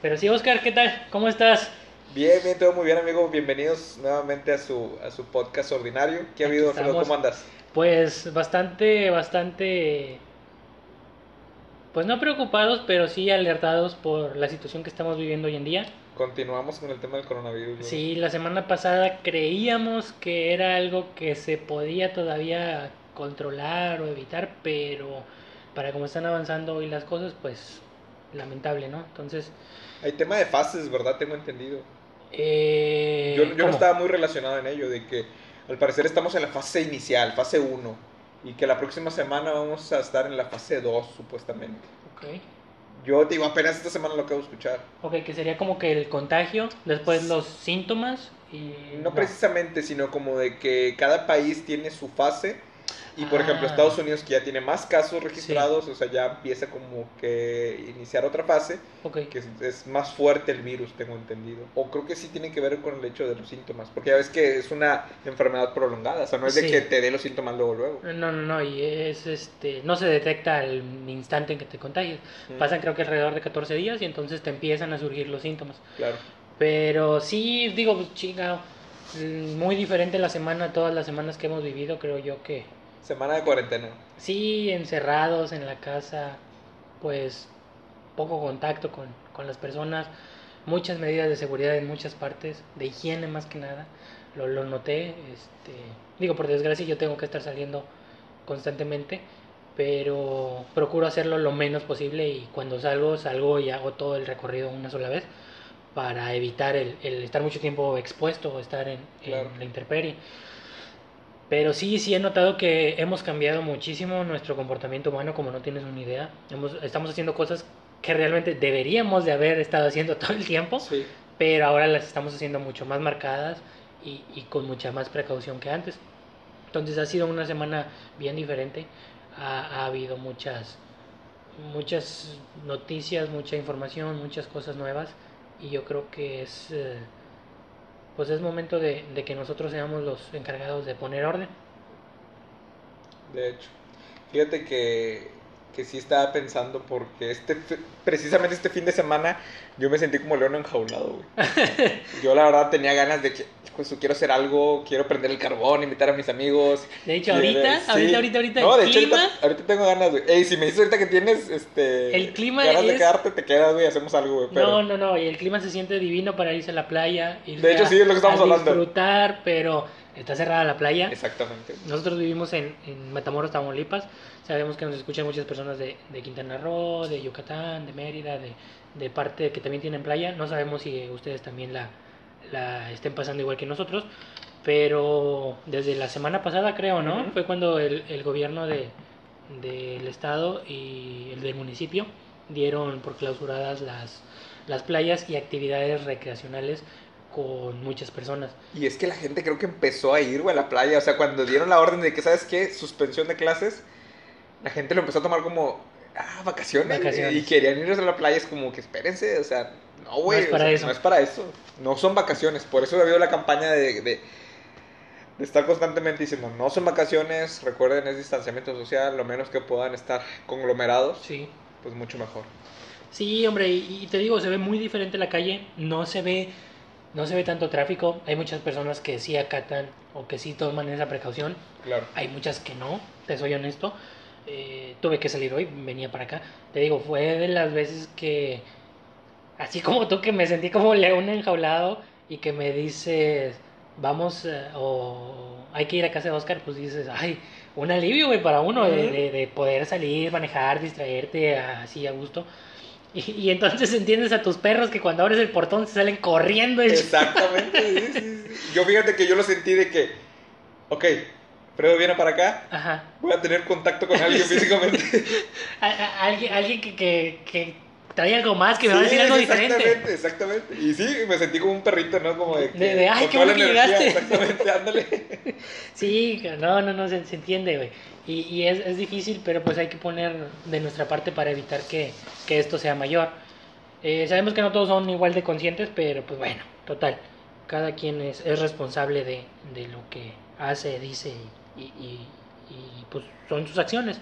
Pero sí, Oscar, ¿qué tal? ¿Cómo estás? Bien, bien, todo muy bien, amigo. Bienvenidos nuevamente a su, a su podcast ordinario. ¿Qué ha Aquí habido, Alfredo? ¿Cómo andas? Pues bastante, bastante, pues no preocupados, pero sí alertados por la situación que estamos viviendo hoy en día. Continuamos con el tema del coronavirus. ¿no? Sí, la semana pasada creíamos que era algo que se podía todavía controlar o evitar, pero para cómo están avanzando hoy las cosas, pues lamentable, ¿no? Entonces, Hay tema de fases, ¿verdad? Tengo entendido. eh, Yo, yo no estaba muy relacionado en ello, de que al parecer estamos en la fase inicial, fase 1, y que la próxima semana vamos a estar en la fase 2, supuestamente. Ok. Yo te digo, apenas esta semana lo acabo de escuchar. Ok, que sería como que el contagio, después los síntomas y... No precisamente, sino como de que cada país tiene su fase. Y por ejemplo, Ah. Estados Unidos, que ya tiene más casos registrados, o sea, ya empieza como que iniciar otra fase, Ok, que es, es más fuerte el virus, tengo entendido. O creo que sí tiene que ver con el hecho de los síntomas, porque ya ves que es una enfermedad prolongada, o sea, no es de Sí. que te dé los síntomas luego, luego. no, no, no, y es este, no se detecta al instante en que te contagias. Mm, Pasan creo que alrededor de 14 días y entonces te empiezan a surgir los síntomas. Claro. Pero sí, digo, pues, chinga, mm, muy diferente la semana, todas las semanas que hemos vivido, creo yo que Semana de cuarentena. sí, encerrados en la casa, pues poco contacto con, con las personas, muchas medidas de seguridad en muchas partes, de higiene más que nada, lo, lo noté, este, digo, por desgracia yo tengo que estar saliendo constantemente, pero procuro hacerlo lo menos posible y cuando salgo, salgo y hago todo el recorrido una sola vez para evitar el, el estar mucho tiempo expuesto o estar en, en Claro. la intemperie. Pero sí, sí he notado que hemos cambiado muchísimo nuestro comportamiento humano, como no tienes una idea. Hemos, estamos haciendo cosas que realmente deberíamos de haber estado haciendo todo el tiempo, Sí. pero ahora las estamos haciendo mucho más marcadas y, y con mucha más precaución que antes. Entonces ha sido una semana bien diferente. Ha, ha habido muchas, muchas noticias, mucha información, muchas cosas nuevas y yo creo que es... eh, pues es momento de, de que nosotros seamos los encargados de poner orden. De hecho, fíjate que, que sí estaba pensando porque este precisamente este fin de semana yo me sentí como león enjaulado, güey. Yo la verdad tenía ganas de que, pues quiero hacer algo, quiero prender el carbón, invitar a mis amigos. De hecho, ahorita, sí. ahorita, ahorita, ahorita, No, el de hecho clima, ahorita, ahorita tengo ganas, güey. Ey, si me dices ahorita que tienes, este... El clima Ganas de quedarte, te quedas, güey, hacemos algo, güey. Pero... no, no, no, y el clima se siente divino para irse a la playa, De hecho, a- sí, es lo que estamos a hablando. disfrutar, pero está cerrada la playa. Exactamente. Nosotros vivimos en, en Matamoros, Tamaulipas. Sabemos que nos escuchan muchas personas de, de Quintana Roo, de Yucatán, de Mérida, de, de parte que también tienen playa. No sabemos si ustedes también la, la estén pasando igual que nosotros. Pero desde la semana pasada, creo, ¿no? Fue cuando el, el gobierno de, del estado y el del municipio dieron por clausuradas las, las playas y actividades recreacionales con muchas personas. Y es que la gente creo que empezó a ir, güey, a la playa. O sea, cuando dieron la orden de que, ¿sabes qué? Suspensión de clases, la gente lo empezó a tomar como, ah, vacaciones. Vacaciones. Y querían irse a la playa. Es como que espérense, o sea, no, güey. No es o para sea, eso. No es para eso. No son vacaciones. Por eso ha habido la campaña de, de, de estar constantemente diciendo, no son vacaciones. Recuerden, es distanciamiento social. Lo menos que puedan estar conglomerados, Sí. pues mucho mejor. Sí, hombre, y, y te digo, se ve muy diferente la calle, no se ve, no se ve tanto tráfico, hay muchas personas que sí acatan o que sí toman esa precaución, Claro. hay muchas que no, te soy honesto, Eh, tuve que salir hoy, venía para acá, te digo, fue de las veces que, así como tú que me sentí como león enjaulado y que me dices, vamos, eh, o hay que ir a casa de Oscar, pues dices, ay, un alivio, güey, para uno de, Ujú. de- de poder salir, manejar, distraerte así a gusto. Y, y entonces entiendes a tus perros que cuando abres el portón se salen corriendo. Exactamente. sí, sí, sí. Yo fíjate que yo lo sentí de que, ok, Fredo viene para acá, Ajá. voy a tener contacto con alguien físicamente. Alguien alguien que, que, que trae algo más, que me va a Sí, decir algo exactamente, diferente. exactamente. Y sí, me sentí como un perrito, ¿no? Como de que. De- de, "Ay, qué bueno que energía", llegaste. Exactamente, ándale. Sí, no, no, no, se, se entiende, güey. Y, y es, es difícil, pero pues hay que poner de nuestra parte para evitar que, que esto sea mayor. Eh, sabemos que no todos son igual de conscientes, pero pues bueno, total. Cada quien es, es responsable de, de lo que hace, dice y, y, y, pues son sus acciones.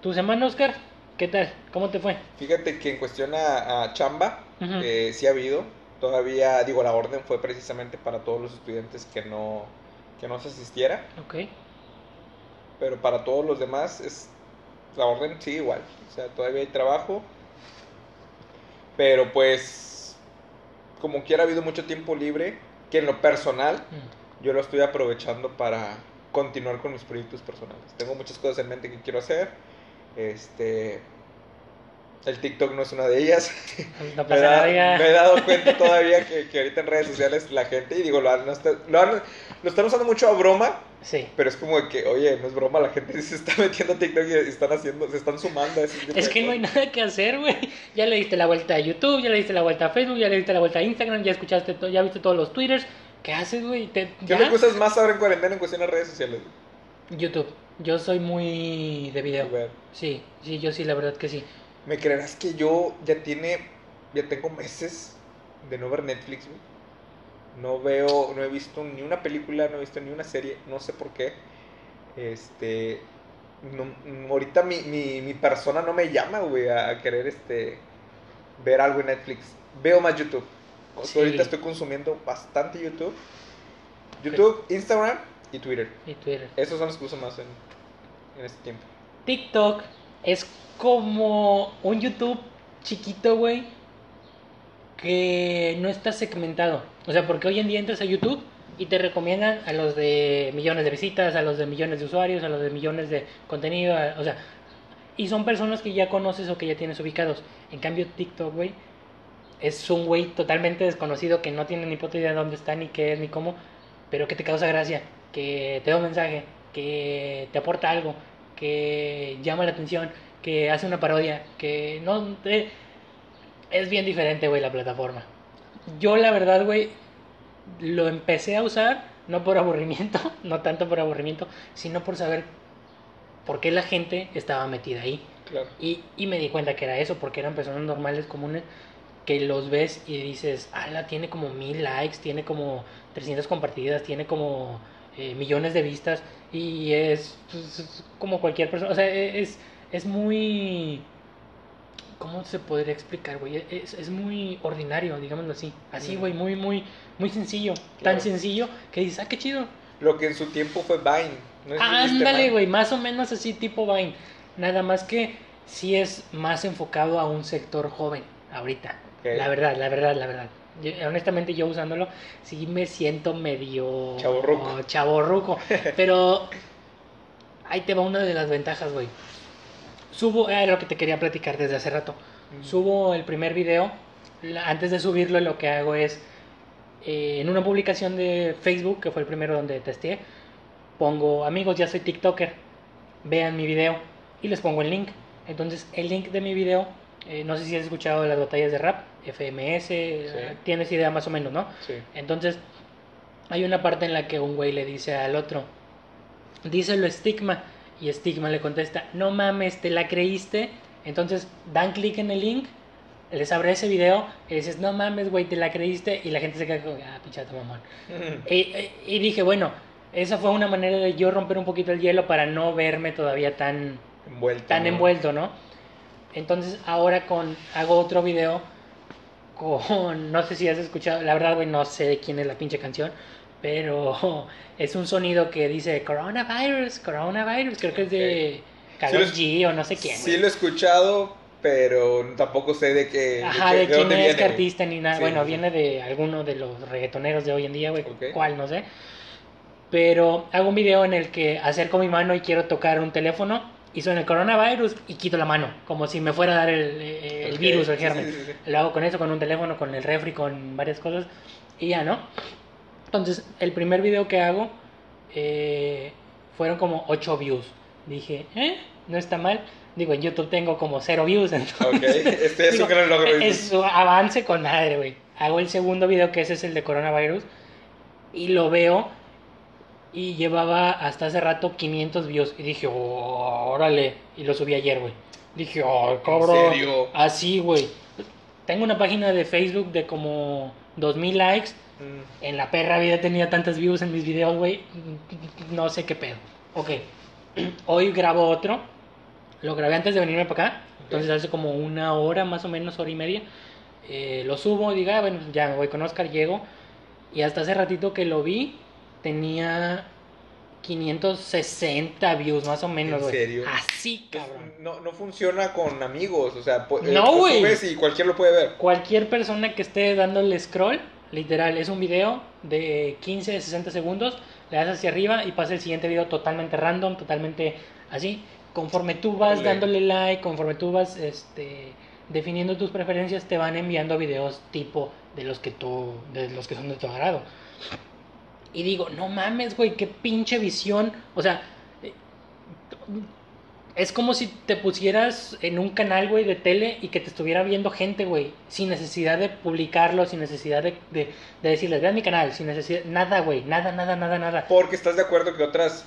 ¿Tu semana, Oscar? ¿Qué tal? ¿Cómo te fue? Fíjate que en cuestión a, a chamba, eh, sí ha habido. Todavía, digo, la orden fue precisamente para todos los estudiantes que no, que no se asistiera. Ok. Pero para todos los demás, es la orden sigue igual. O sea, todavía hay trabajo. Pero pues, como quiera, ha habido mucho tiempo libre. Que en lo personal, Mm. yo lo estoy aprovechando para continuar con mis proyectos personales. Tengo muchas cosas en mente que quiero hacer. Este. El TikTok no es una de ellas. No Me, da- me he dado cuenta todavía que, que ahorita en redes sociales la gente, y digo, lo, han- lo han- están usando mucho a broma, Sí. pero es como que, oye, no es broma, la gente se está metiendo a TikTok y están haciendo, se están sumando a ese tipo Es que no hay nada que hacer, güey. Ya le diste la vuelta a YouTube, ya le diste la vuelta a Facebook, ya le diste la vuelta a Instagram, ya escuchaste, to- ya viste todos los Twitters. ¿Qué haces, güey? ¿Qué ya. me gustas más ahora en cuarentena en cuestión de redes sociales? YouTube. Yo soy muy de video. Ver, Sí, sí, yo sí, la verdad que sí. ¿Me creerás que yo ya tiene, ya tengo meses de no ver Netflix, güey? No veo, no he visto ni una película, no he visto ni una serie, no sé por qué. Este, no- ahorita mi, mi, mi persona no me llama, güey, a, querer, este, ver algo en Netflix. Veo más YouTube. Sí. Ahorita estoy consumiendo bastante YouTube. YouTube, Instagram y Twitter. Y Twitter. Esos son los que uso más en, en este tiempo. TikTok es como un YouTube chiquito, güey, que no está segmentado. O sea, porque hoy en día entras a YouTube y te recomiendan a los de millones de visitas, a los de millones de usuarios, a los de millones de contenido, o sea, y son personas que ya conoces o que ya tienes ubicados. En cambio, TikTok, güey, es un güey totalmente desconocido que no tiene ni puta idea de dónde está, ni qué es, ni cómo, pero que te causa gracia, que te da un mensaje, que te aporta algo, que llama la atención, que hace una parodia, que no te- es bien diferente, güey, la plataforma. Yo la verdad, güey, lo empecé a usar no por aburrimiento, no tanto por aburrimiento, sino por saber por qué la gente estaba metida ahí. Claro. Y, y me di cuenta que era eso, porque eran personas normales, comunes, que los ves y dices, ala, tiene como mil likes, tiene como 300 compartidas, tiene como eh, millones de vistas, y es, pues, es como cualquier persona, o sea, e, es, es muy... ¿Cómo se podría explicar, güey? Es, es muy ordinario, digámoslo así. Así, güey, muy, muy, muy sencillo. Claro. Tan sencillo que dices, ah, qué chido. Lo que en su tiempo fue Vine. ¿no sé si viste Ándale, güey, más o menos así tipo Vine. Nada más que sí es más enfocado a un sector joven ahorita. La verdad, la verdad, la verdad. Yo- honestamente yo usándolo sí me siento medio Chavorruco. oh, chavorruco. pero ahí te va una de las ventajas, güey. Subo, era lo que te quería platicar desde hace rato. Subo el primer video. la- Antes de subirlo, lo que hago es eh, en una publicación de Facebook, que fue el primero donde testé, pongo amigos, ya soy TikToker, vean mi video y les pongo el link. Entonces, el link de mi video, eh, no sé si has escuchado de las batallas de rap, FMS, eh, tienes idea más o menos, ¿no? Sí. Entonces, hay una parte en la que un güey le dice al otro, díselo estigma, y estigma le contesta, no mames, ¿te la creíste? Entonces, dan clic en el link, les abre ese video y dices, no mames, güey, ¿te la creíste? Y la gente se queda como, ah, pinchata mamón. Y, y- y dije, bueno, esa fue una manera de yo romper un poquito el hielo para no verme todavía tan, Envuelto. tan ¿no? envuelto, ¿no? Entonces ahora con hago otro video con, no sé si has escuchado, la verdad, güey, no sé quién es la pinche canción, pero es un sonido que dice coronavirus, coronavirus, creo que es de Sí lo- G o no sé quién. Sí lo he escuchado, pero tampoco sé de qué. Ajá, qué- de quién dónde es, viene, artista ni nada. Sí, bueno, sí. viene de alguno de los reggaetoneros de hoy en día, güey. Ok. ¿Cuál? No sé. Pero hago un video en el que acerco mi mano y quiero tocar un teléfono y suena el coronavirus y quito la mano, como si me fuera a dar el, el Ok, virus o el germen. sí, sí, sí. Lo hago con eso, con un teléfono, con el refri, con varias cosas y ya, ¿no? Entonces, el primer video que hago eh, fueron como 8 views. Dije, ¿eh? No está mal. Digo, en YouTube tengo como 0 views. Entonces, Ok, este es Digo, un gran logro. es un avance con madre, güey. Hago el segundo video, que ese es el de coronavirus, y lo veo, y llevaba hasta hace rato 500 views. Y dije, "Oh, órale, y lo subí ayer, güey. Dije, oh, cabrón. serio? Así, güey. Tengo una página de Facebook de como 2000 likes. Mm. En la perra vida tenía tantas views en mis videos, güey. No sé qué pedo. Ok. Hoy grabo otro. Lo grabé antes de venirme para acá. Entonces hace como una hora, más o menos, hora y media. Eh, lo subo, diga, bueno, ya me voy con Oscar, llego. Y hasta hace ratito que lo vi, tenía 560 views, más o menos, ¿En serio? Así, Pues, cabrón. no, no funciona con amigos, o sea, eh, No, güey. y cualquiera lo puede ver. Cualquier persona que esté dándole scroll, literal, es un video de 15, 60 segundos, le das hacia arriba y pasa el siguiente video totalmente random, totalmente así. Conforme tú vas Órale. dándole like, conforme tú vas este, definiendo tus preferencias, te van enviando videos tipo de los que tú, de los que son de tu agrado. Y digo, no mames, güey, qué pinche visión. O sea, eh, es como si te pusieras en un canal, güey, de tele y que te estuviera viendo gente, güey, sin necesidad de publicarlo, sin necesidad de, de, de decirles, vean mi canal, sin necesidad, nada, güey, nada, nada, nada, nada. Porque estás de acuerdo que otras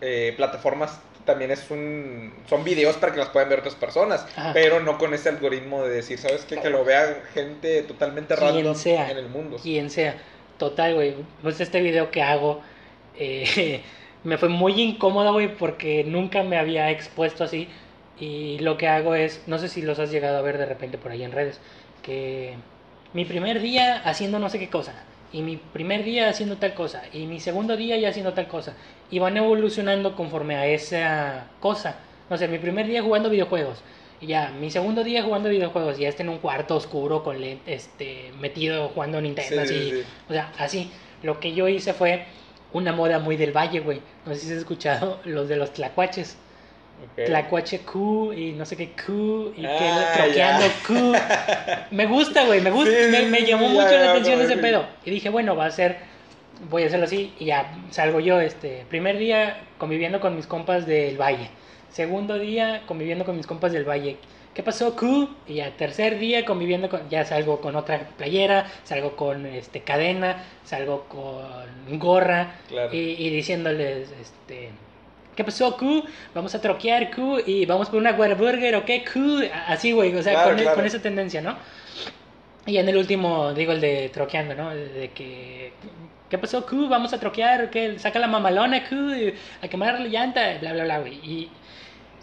eh, plataformas también es un son videos para que las puedan ver otras personas, Ajá. pero no con ese algoritmo de decir, ¿sabes qué? Que lo vea gente totalmente random sea. en el mundo. Quien sea. Total, güey, pues este video que hago eh, me fue muy incómodo, güey, porque nunca me había expuesto así. Y lo que hago es, no sé si los has llegado a ver de repente por ahí en redes, que mi primer día haciendo no sé qué cosa, y mi primer día haciendo tal cosa, y mi segundo día ya haciendo tal cosa, y van evolucionando conforme a esa cosa. No sé, mi primer día jugando videojuegos, y ya, mi segundo día jugando videojuegos, ya está en un cuarto oscuro con este metido jugando Nintendo, Sí, sí, así, sí. o sea, así. Lo que yo hice fue una moda muy del valle, güey. No sé si has escuchado los de los tlacuaches. Tlacuache Q y no sé qué Q y que Ah, troqueando ya. Q. Me gusta, güey, me gusta, Sí, me, llamó mucho la atención no, ese pedo. Y dije, bueno, va a ser, voy a hacerlo así y ya salgo yo, este, primer día conviviendo con mis compas del valle. Segundo día conviviendo con mis compas del valle. ¿Qué pasó, Q? Y ya tercer día conviviendo con, ya salgo con otra playera, salgo con este cadena, salgo con gorra Claro. y, y diciéndoles, este, ¿qué pasó, Q? Vamos a troquear, Q, y vamos por una Whataburger, ¿ok, Q? Así, güey, o sea, Claro, con, e- claro. con esa tendencia, ¿no? Y en el último, digo, el de troqueando, ¿no? De que, ¿qué pasó, Q? Vamos a troquear, ¿qué? Saca la mamalona, Q, a quemar la llanta, bla, bla, bla, güey. Y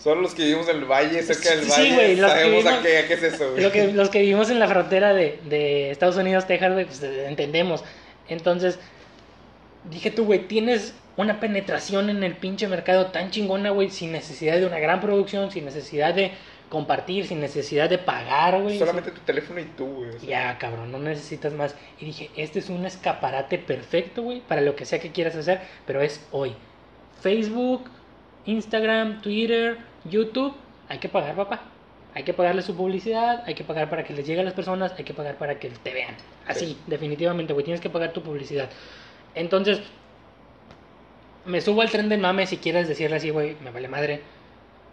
Solo los que vivimos en el valle, cerca del Sí, valle, que sabemos a qué, a qué es eso, güey. lo que, los que vivimos en la frontera de, de Estados Unidos, Texas, güey, pues entendemos. Entonces, dije tú, güey, tienes una penetración en el pinche mercado tan chingona, güey, sin necesidad de una gran producción, sin necesidad de compartir, sin necesidad de pagar, güey. Solamente tu teléfono y tú, güey. o sea. Ya, cabrón, no necesitas más. Y dije, este es un escaparate perfecto, güey, para lo que sea que quieras hacer, pero es hoy. Facebook, Instagram, Twitter, YouTube, hay que pagar, papá. Hay que pagarle su publicidad, hay que pagar para que les llegue a las personas, hay que pagar para que te vean. Así, Sí. definitivamente, güey, tienes que pagar tu publicidad. Entonces, me subo al tren del mame, si quieres decirle así, güey, me vale madre.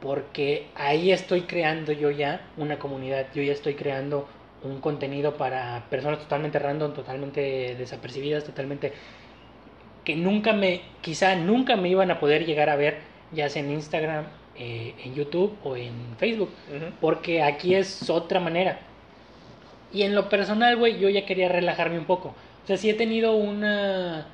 Porque ahí estoy creando yo ya una comunidad, yo ya estoy creando un contenido para personas totalmente random, totalmente desapercibidas, totalmente que nunca me, quizá nunca me iban a poder llegar a ver, ya sea en Instagram, eh, en YouTube o en Facebook, Ujú. porque aquí es otra manera. Y en lo personal, güey, yo ya quería relajarme un poco. O sea, sí he tenido una...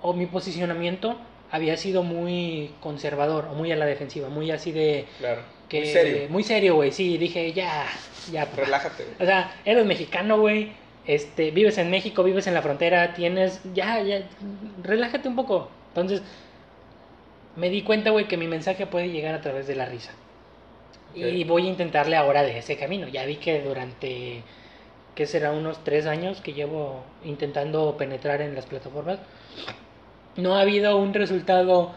O mi posicionamiento había sido muy conservador o muy a la defensiva, muy así de... Claro. Que, Muy serio. Muy serio, güey, sí, dije, ya, ya. papá. Relájate, güey. O sea, eres mexicano, güey. Este, vives en México, vives en la frontera, tienes. Ya, ya. Relájate un poco. Entonces, me di cuenta, güey, que mi mensaje puede llegar a través de la risa. Y voy a intentarle ahora de ese camino. Ya vi que durante. ¿Qué será? Unos tres años que llevo intentando penetrar en las plataformas. No ha habido un resultado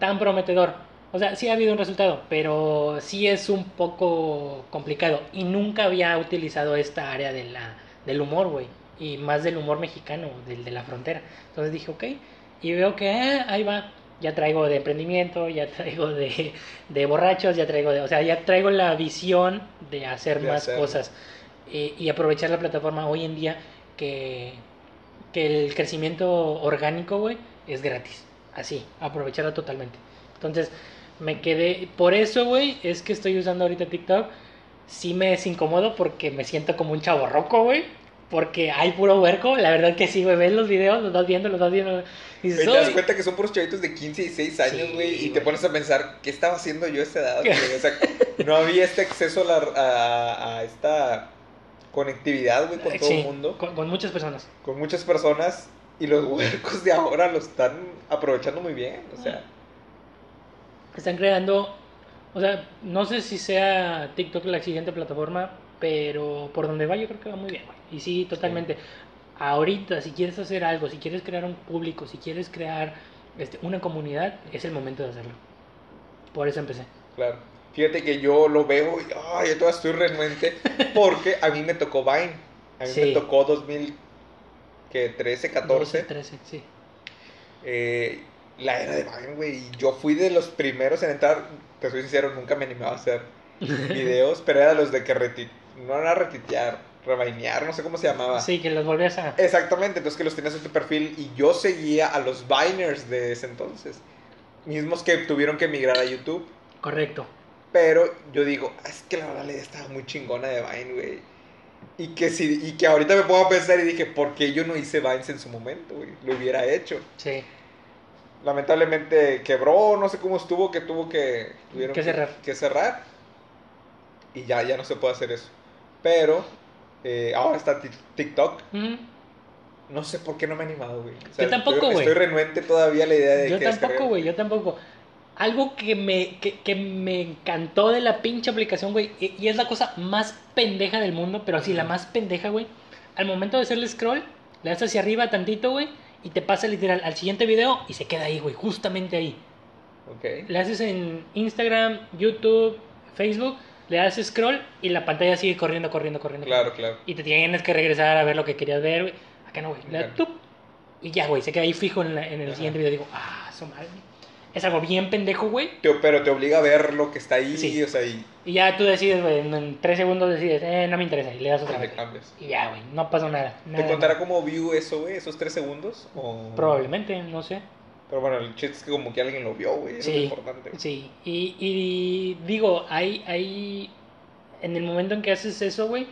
tan prometedor. O sea, sí ha habido un resultado, pero sí es un poco complicado. Y nunca había utilizado esta área de la, del humor, güey. Y más del humor mexicano, del de la frontera. Entonces dije, ok. Y veo que ah, ahí va. Ya traigo de emprendimiento, ya traigo de, de borrachos, ya traigo de... O sea, ya traigo la visión de hacer De más cosas. Eh, y aprovechar la plataforma hoy en día que, que el crecimiento orgánico, güey, es gratis. Así, aprovecharlo totalmente. Entonces, me quedé. Por eso, güey, es que estoy usando ahorita TikTok. Sí me es incómodo porque me siento como un chavo roco, güey. Porque hay puro huerco, la verdad que sí, güey, ves los videos, los vas viendo, los vas viendo. Y dices, te das cuenta que son puros chavitos de 15 y 16 años, Sí, güey, y te pones a pensar, ¿qué estaba haciendo yo a esa edad? O sea, no había este acceso a, la- a- a esta conectividad, güey, con todo Sí, el mundo, Con, con muchas personas. con muchas personas, y los huercos de ahora lo están aprovechando muy bien, o sea, Están creando, o sea, no sé si sea TikTok la siguiente plataforma, pero por donde va yo creo que va muy bien, güey. Y sí, totalmente. Ahorita, si quieres hacer algo, si quieres crear un público, si quieres crear este, una comunidad, es el momento de hacerlo. Por eso empecé. claro. Fíjate que yo lo veo y, ay, yo todavía estoy renuente, porque a mí me tocó Vine, a mí me Sí. tocó 2013, 14, 12, 13, sí. eh, la era de Vine, güey. Y yo fui de los primeros en entrar. Te soy sincero, nunca me animaba a hacer videos, pero era los de que reti no era retitear, rebainear, no sé cómo se llamaba. Sí, que los volvías a... Exactamente, entonces que los tenías en tu perfil y yo seguía a los Viners de ese entonces. Mismos que tuvieron que migrar a YouTube. Correcto. Pero yo digo, "Ah, es que la verdad la idea estaba muy chingona de Vine, güey. Y que, si, y que ahorita me pongo a pensar y dije, ¿por qué yo no hice Vines en su momento, güey? Lo hubiera hecho Sí. lamentablemente quebró, no sé cómo estuvo, que tuvo que, tuvieron Que cerrar. que cerrar. Y ya, ya no se puede hacer eso. Pero eh, ahora está Tik- TikTok. No sé por qué no me he animado, güey. O Yo tampoco, güey. Estoy renuente todavía a la idea de Yo que tampoco, güey, yo tampoco. Algo que me, que, que me encantó de la pinche aplicación, güey, y, y es la cosa más pendeja del mundo, pero así, la más pendeja, güey. Al momento de hacerle scroll, le das hacia arriba tantito, güey, y te pasa literal al siguiente video y se queda ahí, güey, justamente ahí. Ok. Le haces en Instagram, YouTube, Facebook, le das scroll y la pantalla sigue corriendo, corriendo, corriendo. Claro, claro. Y te tienes que regresar a ver lo que querías ver, güey. Acá no, güey. Le das Ok. tup, y ya, güey, se queda ahí fijo en, la- en el Ajá. siguiente video. Digo, ah, su madre. Es algo bien pendejo, güey. Pero te obliga a ver lo que está ahí, Sí. o sea, y Y ya tú decides, güey, en- tres segundos decides, eh, no me interesa. Y le das otra vez. cambias. Y ya, güey, no pasó nada. ¿Te contará como view eso, güey? ¿Esos tres segundos? O... Probablemente, no sé. Pero bueno, el chiste es que como que alguien lo vio, güey. Eso es Sí, lo importante. sí. Y, y digo, hay, hay. En el momento en que haces eso, güey,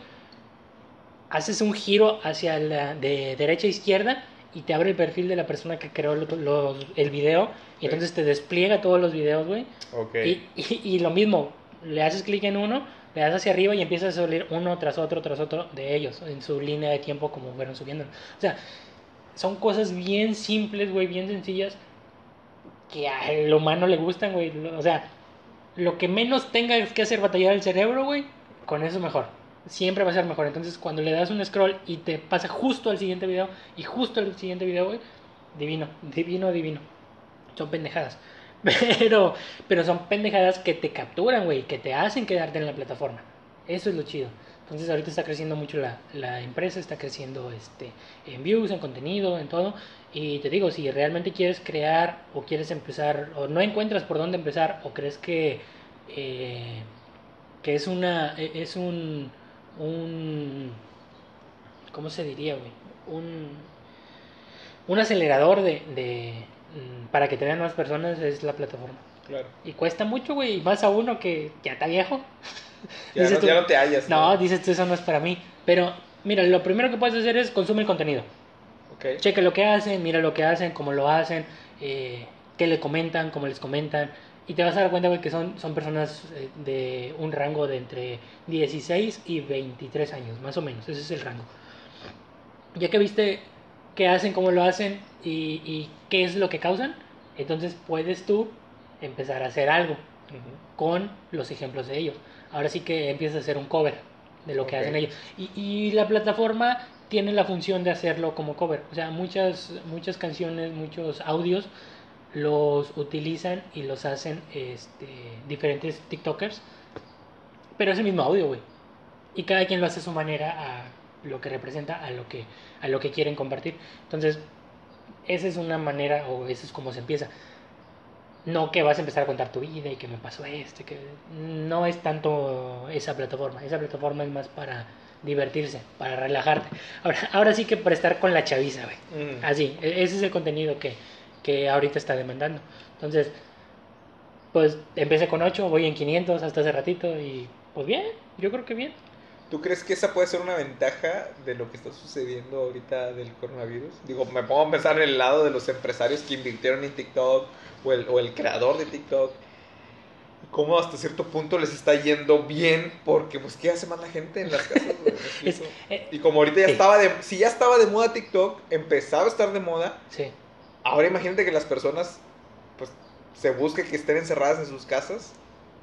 haces un giro hacia la de derecha a izquierda y te abre el perfil de la persona que creó los- el video. Y Sí. entonces te despliega todos los videos, güey. Ok. Y, y- y lo mismo, le haces clic en uno, le das hacia arriba y empiezas a salir uno tras otro, tras otro de ellos, en su línea de tiempo como fueron subiendo. O sea, son cosas bien simples, güey, bien sencillas, que al humano le gustan, güey. O sea, lo que menos tengas que hacer batallar el cerebro, güey, con eso mejor. Siempre va a ser mejor. Entonces, cuando le das un scroll y te pasa justo al siguiente video y justo al siguiente video, güey, divino, divino, divino. Son pendejadas. Pero, pero son pendejadas que te capturan, güey, que te hacen quedarte en la plataforma. Eso es lo chido. Entonces ahorita está creciendo mucho la, la empresa, está creciendo este, en views, en contenido, en todo. Y te digo, si realmente quieres crear o quieres empezar, o no encuentras por dónde empezar, o crees que, eh, que es una, e- es un, un, ¿cómo se diría, güey? Un, un acelerador de, de, mm, para que te vean más personas es la plataforma. Claro. Y cuesta mucho, güey, y más a uno que ya está viejo. Ya, Dices no, tú, ya no te hallas. No, dices tú, eso no es para mí. Pero, mira, lo primero que puedes hacer es consumir el contenido. Ok. Checa lo que hacen, mira lo que hacen, cómo lo hacen, eh, qué le comentan, cómo les comentan. Y te vas a dar cuenta, güey, que son, son personas eh, de un rango de entre 16 y 23 años, más o menos. Ese es el rango. Ya que viste qué hacen, cómo lo hacen y, y qué es lo que causan, entonces puedes tú empezar a hacer algo Ujú. con los ejemplos de ellos. Ahora sí que empiezas a hacer un cover de lo que Ok. hacen ellos. Y, y la plataforma tiene la función de hacerlo como cover. O sea, muchas, muchas canciones, muchos audios los utilizan y los hacen este, diferentes TikTokers. Pero es el mismo audio, güey. Y cada quien lo hace a su manera a lo que representa, a lo que, a lo que quieren compartir. Entonces, esa es una manera, o eso es como se empieza. No que vas a empezar a contar tu vida y que me pasó esto, que no es tanto esa plataforma. Esa plataforma es más para divertirse, para relajarte. Ahora, ahora sí que para estar con la chaviza, güey. Mm. Así, e- ese es el contenido que, que ahorita está demandando. Entonces, pues empecé con 8, voy en 500 hasta hace ratito y pues bien, yo creo que bien. ¿Tú crees que esa puede ser una ventaja de lo que está sucediendo ahorita del coronavirus? Digo, me pongo a pensar en el lado de los empresarios que invirtieron en TikTok o el, o el creador de TikTok. Cómo hasta cierto punto les está yendo bien porque, pues, ¿qué hace más la gente en las casas? eh, y como ahorita ya sí. estaba de... Si ya estaba de moda TikTok, empezaba a estar de moda, sí. Ahora imagínate que las personas, pues, se busque que estén encerradas en sus casas,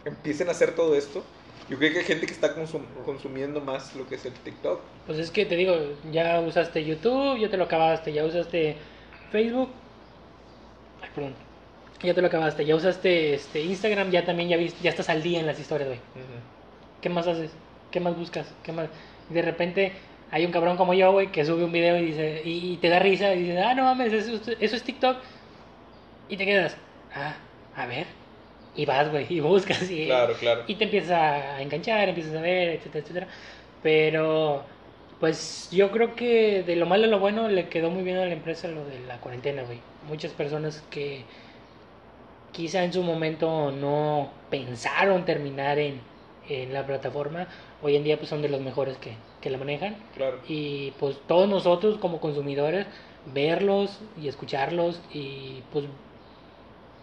empiecen a hacer todo esto. Yo creo que hay gente que está consum- consumiendo más lo que es el TikTok. Pues es que te digo, ya usaste YouTube, ya te lo acabaste, ya usaste Facebook. Ay, perdón. Ya te lo acabaste, ya usaste este Instagram, ya también ya viste, ya estás al día en las historias, güey. ¿Qué más haces? ¿Qué más buscas? ¿Qué más? De repente hay un cabrón como yo, güey, que sube un video y dice y, y te da risa y dice, "Ah, no mames, eso, es- eso es TikTok." Y te quedas, "Ah, a ver." Y vas, güey, y buscas y Claro, claro. y te empiezas a enganchar, empiezas a ver, etcétera, etcétera. Pero, pues yo creo que de lo malo a lo bueno le quedó muy bien a la empresa lo de la cuarentena, güey. Muchas personas que quizá en su momento no pensaron terminar en, en la plataforma, hoy en día pues son de los mejores que, que la manejan. Claro. Y pues todos nosotros como consumidores, verlos y escucharlos y pues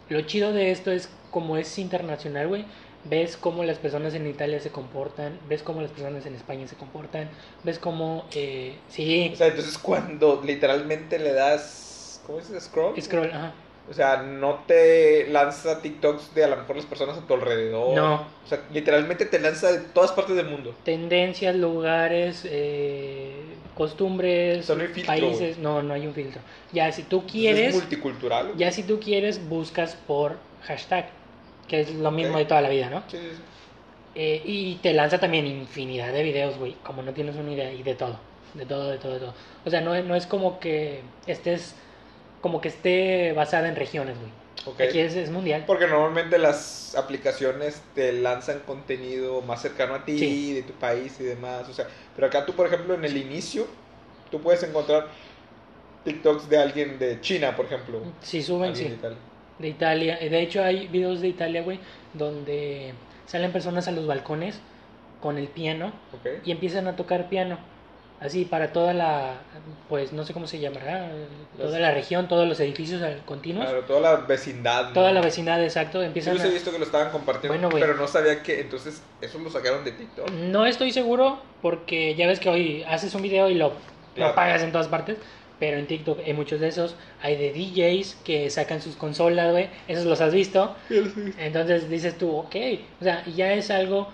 lo chido de esto es como es internacional, güey. Ves cómo las personas en Italia se comportan, ves cómo las personas en España se comportan, ves cómo, eh, sí, O sea, entonces cuando literalmente le das, ¿cómo es? Scroll. scroll, ajá. O sea, no te lanza TikToks de a lo mejor las personas a tu alrededor. No. O sea, literalmente te lanza de todas partes del mundo. Tendencias, lugares, eh, costumbres, no filtro, países, no, no hay un filtro. Ya si tú Entonces, quieres, Es multicultural. ya si tú quieres, buscas por hashtag, que es lo mismo de toda la vida, ¿no? Sí, sí, sí. Eh, y te lanza también infinidad de videos, güey, como no tienes una idea, y de todo, de todo, de todo, de todo. O sea, no, no es como que estés, como que esté basada en regiones, güey. Aquí es, es mundial. Porque normalmente las aplicaciones te lanzan contenido más cercano a ti, Sí. de tu país y demás. O sea, pero acá tú, por ejemplo, en el inicio, tú puedes encontrar TikToks de alguien de China, por ejemplo. Si suben, sí. de Italia. De Italia. De hecho, hay videos de Italia, güey, donde salen personas a los balcones con el piano Ok. y empiezan a tocar piano. Así para toda la, pues no sé cómo se llamará, toda Los- la región, todos los edificios al- continuos, Claro, toda la vecindad. ¿no? toda la vecindad, exacto, empiezan los he visto que lo estaban compartiendo, Bueno, pero no sabía que entonces eso lo sacaron de TikTok. No estoy seguro porque ya ves que hoy haces un video y lo Claro. propagas en todas partes, pero en TikTok hay muchos de esos. Hay de DJs que sacan sus consolas, güey, esos los has visto. Entonces dices tú, ok, o sea, ya es algo,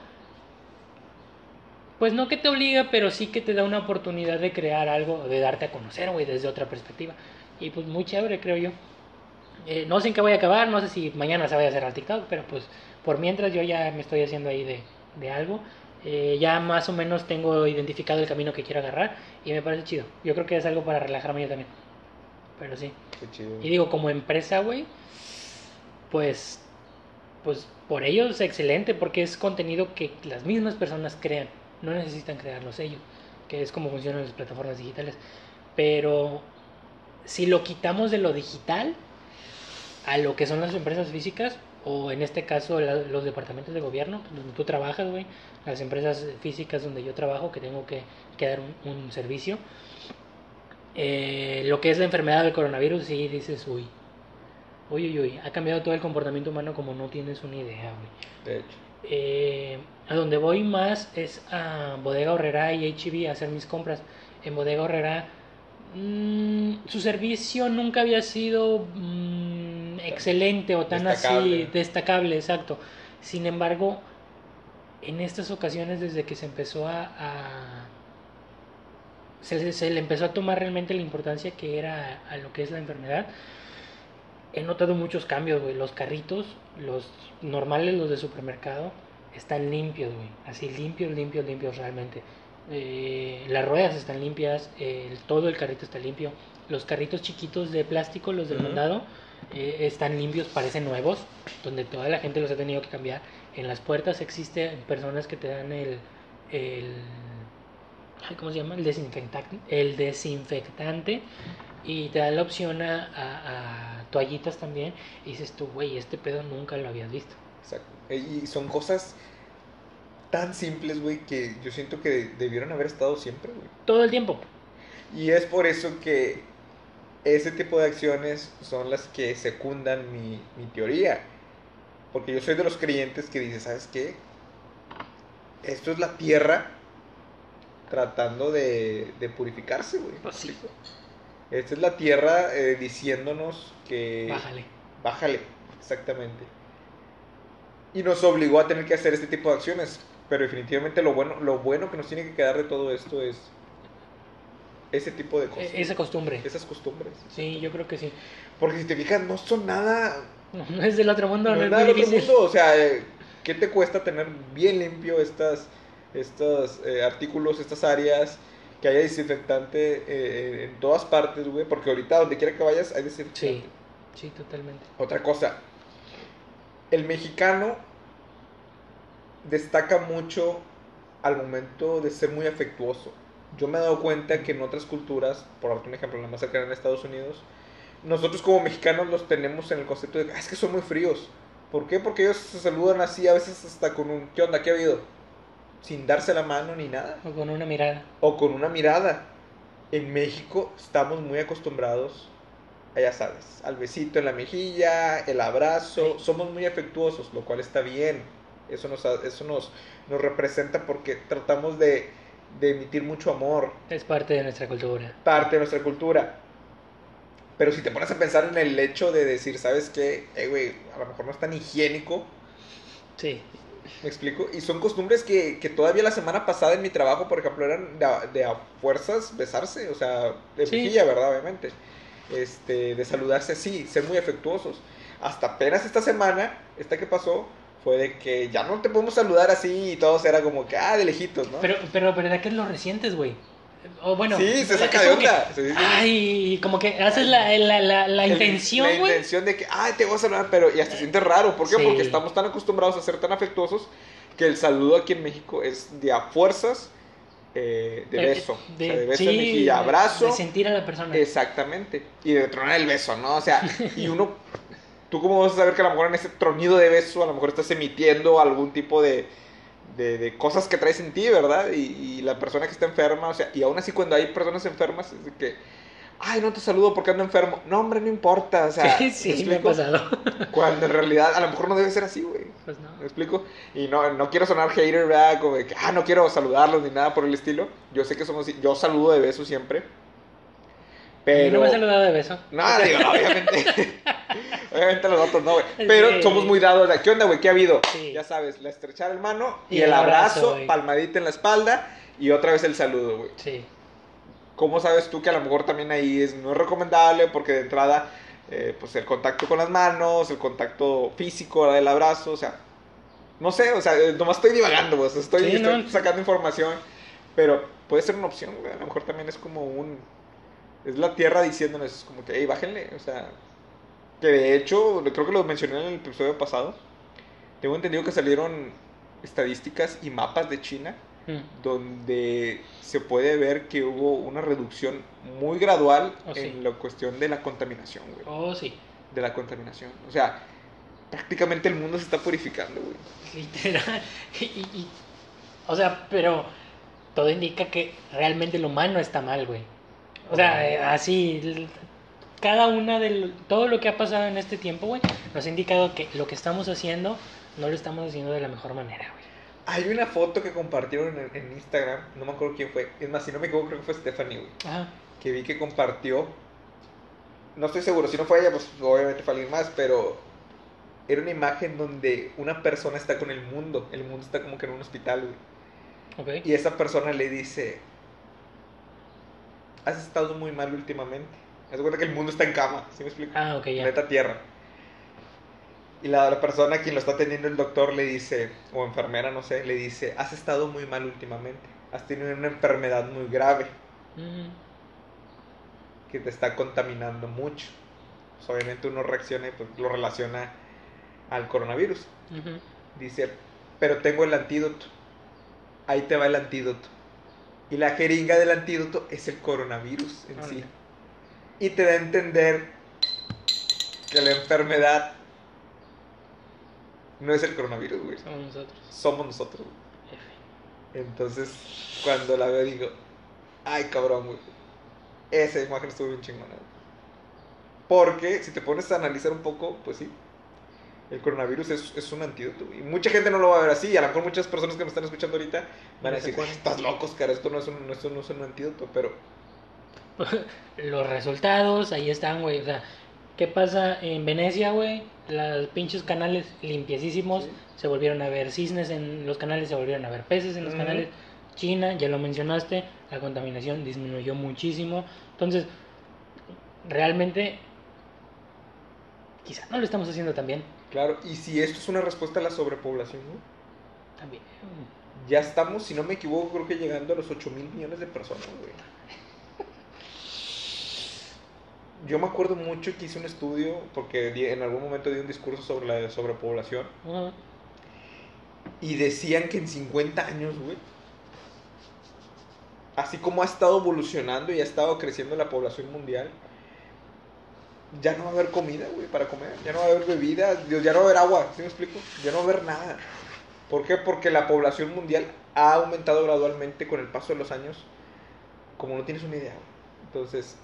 pues no que te obliga, pero sí que te da una oportunidad de crear algo, de darte a conocer, güey, desde otra perspectiva. Y pues muy chévere, creo yo. Eh, no sé en qué voy a acabar, no sé si mañana se vaya a hacer al TikTok, pero pues por mientras yo ya me estoy haciendo ahí de, de algo. Eh, ya más o menos tengo identificado el camino que quiero agarrar y me parece chido. Yo creo que es algo para relajarme yo también. Pero sí. Qué chido. Y digo, como empresa, güey, pues, pues por ello es excelente porque es contenido que las mismas personas crean, no necesitan crearlos ellos, que es como funcionan las plataformas digitales. Pero si lo quitamos de lo digital a lo que son las empresas físicas, o en este caso los departamentos de gobierno, donde tú trabajas, güey, las empresas físicas donde yo trabajo, que tengo que, que dar un, un servicio, eh, lo que es la enfermedad del coronavirus, sí dices, uy, uy, uy, uy, ha cambiado todo el comportamiento humano como no tienes una idea, güey. De hecho. Eh, a donde voy más es a Bodega Horrera y HB a hacer mis compras. En Bodega Horrera, mm, su servicio nunca había sido mm, excelente o tan así Destacable. exacto. Sin embargo, en estas ocasiones, desde que se empezó a. a- se, se le empezó a tomar realmente la importancia que era a lo que es la enfermedad, he notado muchos cambios, güey. Los carritos, los normales, los de supermercado, están limpios, güey. Así limpios, limpios, limpios realmente. Eh, las ruedas están limpias, el- todo el carrito está limpio. Los carritos chiquitos de plástico, los del Ujú. mandado, eh, están limpios, parecen nuevos, donde toda la gente los ha tenido que cambiar. En las puertas existen personas que te dan el, el ¿cómo se llama? El desinfectante, el desinfectante y te dan la opción a, a- a toallitas también y dices tú, güey, este pedo nunca lo habías visto. Exacto. Y son cosas tan simples, güey, que yo siento que debieron haber estado siempre, güey. Todo el tiempo. Y es por eso que ese tipo de acciones son las que secundan mi, mi teoría. Porque yo soy de los creyentes que dice, ¿sabes qué? Esto es la tierra tratando de, de purificarse, güey. Pues sí. Esta es la tierra eh, diciéndonos que... Bájale. Bájale, exactamente. Y nos obligó a tener que hacer este tipo de acciones. Pero definitivamente lo bueno, lo bueno que nos tiene que quedar de todo esto es ese tipo de cosas. E- Esa costumbre. Esas costumbres. Sí, yo creo que sí. Porque si te fijas, no son nada... No es del otro mundo, No, no, es nada del otro mundo. O sea, eh, ¿qué te cuesta tener bien limpio estas, estos eh, artículos, estas áreas? Que haya desinfectante eh, en todas partes, güey. Porque ahorita donde quiera que vayas hay desinfectante. Sí, sí, totalmente. Otra cosa, el mexicano destaca mucho al momento de ser muy afectuoso. Yo me he dado cuenta que en otras culturas, por darte un ejemplo, la más cercana en Estados Unidos, nosotros como mexicanos los tenemos en el concepto de, "Ah, es que son muy fríos. ¿Por qué? Porque ellos se saludan así, a veces hasta con un, ¿qué onda? ¿Qué ha habido? Sin darse la mano ni nada. O con una mirada. O con una mirada. En México estamos muy acostumbrados, ya sabes, al besito en la mejilla, el abrazo. Somos muy afectuosos, lo cual está bien. Eso nos, eso nos, nos representa porque tratamos de, de emitir mucho amor, Es parte de nuestra cultura. parte de nuestra cultura. Pero si te pones a pensar en el hecho de decir, ¿sabes qué? Eh, güey, a lo mejor no es tan higiénico, Sí. ¿Me explico? Y son costumbres que, que todavía la semana pasada en mi trabajo, por ejemplo, eran de a, de a fuerzas besarse, o sea, de Sí. mejilla, ¿verdad? Obviamente. Este, de saludarse así, ser muy afectuosos. Hasta apenas esta semana, esta que pasó, fue de que ya no te podemos saludar así y todos era como que, ah, de lejitos, ¿no? Pero, pero, ¿verdad que lo resientes, güey? O bueno. sí, se saca de que, onda. Sí, sí, sí. Ay, como que haces la, la, la, la El- intención, La güey. intención de que, ay, te voy a saludar, pero y hasta se siente raro. ¿Por qué? Sí. Porque estamos tan acostumbrados a ser tan afectuosos que el saludo aquí en México es de a fuerzas eh, de Eh, beso. de- o sea, de beso sí, en mejilla, abrazo. De sentir a la persona. Exactamente. Y de tronar el beso, ¿no? O sea, y uno, tú cómo vas a saber que a lo mejor en ese tronido de beso a lo mejor estás emitiendo algún tipo de, de, de cosas que traes en ti, ¿verdad? Y, y la persona que está enferma, o sea, y aún así cuando hay personas enfermas es de que, ay, no te saludo porque ando enfermo. No, hombre, no importa, o sea, sí, ¿me sí, me ha pasado. Cuando en realidad a lo mejor no debe ser así, güey. Pues no. ¿Me explico? Y no, no quiero sonar hater, ¿verdad? Como de que, ah, no quiero saludarlos ni nada por el estilo. Yo sé que somos. Yo saludo de beso siempre. Pero... No me ha saludado de beso. No, digo, no, obviamente. obviamente los otros no, güey. Pero Sí. somos muy dados de, ¿qué onda, güey? ¿Qué ha habido? Sí. Ya sabes, la estrechar el mano y, Y el el abrazo, abrazo, güey. palmadita en la espalda y otra vez el saludo, güey. Sí. ¿Cómo sabes tú que a lo mejor también ahí es, no es recomendable? Porque de entrada, eh, pues el contacto con las manos, el contacto físico del abrazo, o sea, no sé, o sea, eh, nomás estoy divagando, pues, estoy, Sí, estoy no. sacando información, pero puede ser una opción, güey, a lo mejor también es como un, es la tierra diciéndonos, es como que, hey, bájenle, o sea, que de hecho, creo que lo mencioné en el episodio pasado, tengo entendido que salieron estadísticas y mapas de China Mm. donde se puede ver que hubo una reducción muy gradual Oh, sí. en la cuestión de la contaminación, güey. Oh, sí. De la contaminación. O sea, prácticamente el mundo se está purificando, güey. Literal. Y, y- o sea, pero todo indica que realmente lo humano está mal, güey. O sea, eh, así, cada una de todo lo que ha pasado en este tiempo, güey, nos ha indicado que lo que estamos haciendo no lo estamos haciendo de la mejor manera, güey. Hay una foto que compartieron en, en Instagram, no me acuerdo quién fue. Es más, si no me equivoco, creo que fue Stephanie, güey. Ajá. Que vi que compartió. No estoy seguro, si no fue ella, pues obviamente fue alguien más, pero era una imagen donde una persona está con el mundo. El mundo está como que en un hospital, güey. Ok. Y esa persona le dice, has estado muy mal últimamente. Haz cuenta que el mundo está en cama, ¿sí me explico? Ah, ok, ya. Planeta Tierra. Y la, la persona a quien lo está atendiendo el doctor le dice, o enfermera, no sé, le dice, has estado muy mal últimamente. Has tenido una enfermedad muy grave Ujú. que te está contaminando mucho. Pues, obviamente uno reacciona y pues, lo relaciona al coronavirus. Ujú. Dice, pero tengo el antídoto. Ahí te va el antídoto. Y la jeringa del antídoto es el coronavirus en sí. Y te da a entender que la enfermedad no es el coronavirus, güey. Somos nosotros. Somos nosotros. güey. Entonces, cuando la veo, digo, ay, cabrón, güey. Esa imagen estuvo bien chingona. güey. Porque si te pones a analizar un poco, pues sí, el coronavirus es, es un antídoto. Y mucha gente no lo va a ver así. Y a lo mejor muchas personas que me están escuchando ahorita van a decir, "Ay, estás locos, cara, esto no es un, esto no es un antídoto. Pero Los resultados, ahí están, güey. O sea, ¿qué pasa en Venecia, güey? Los pinches canales limpiecísimos Sí. se volvieron a ver cisnes en los canales, se volvieron a ver peces en los canales. China, ya lo mencionaste, la contaminación disminuyó muchísimo. Entonces, realmente, quizá no lo estamos haciendo tan bien. Claro, y si esto es una respuesta a la sobrepoblación, güey, También. ya estamos, si no me equivoco, creo que llegando a los 8 mil millones de personas, güey. Yo me acuerdo mucho que hice un estudio, porque en algún momento di un discurso sobre la sobrepoblación, y decían que en 50 años, güey, así como ha estado evolucionando y ha estado creciendo la población mundial, ya no va a haber comida, güey, para comer, ya no va a haber bebida, Dios, ya no va a haber agua, ¿sí me explico? Ya no va a haber nada. ¿Por qué? Porque la población mundial ha aumentado gradualmente con el paso de los años, como no tienes una idea. Entonces,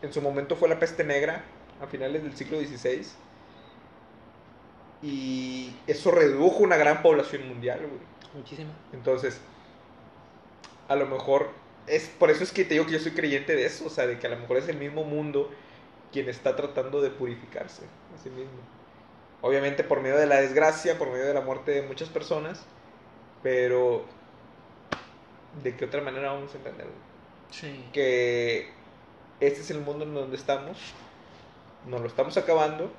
en su momento fue la peste negra, a finales del siglo XVI, y eso redujo una gran población mundial, güey. Muchísimo. Entonces, a lo mejor, es por eso es que te digo que yo soy creyente de eso, o sea, de que a lo mejor es el mismo mundo quien está tratando de purificarse a sí mismo. Obviamente por medio de la desgracia, por medio de la muerte de muchas personas, pero ¿de qué otra manera vamos a entenderlo? Sí. Que este es el mundo en donde estamos, nos lo estamos acabando,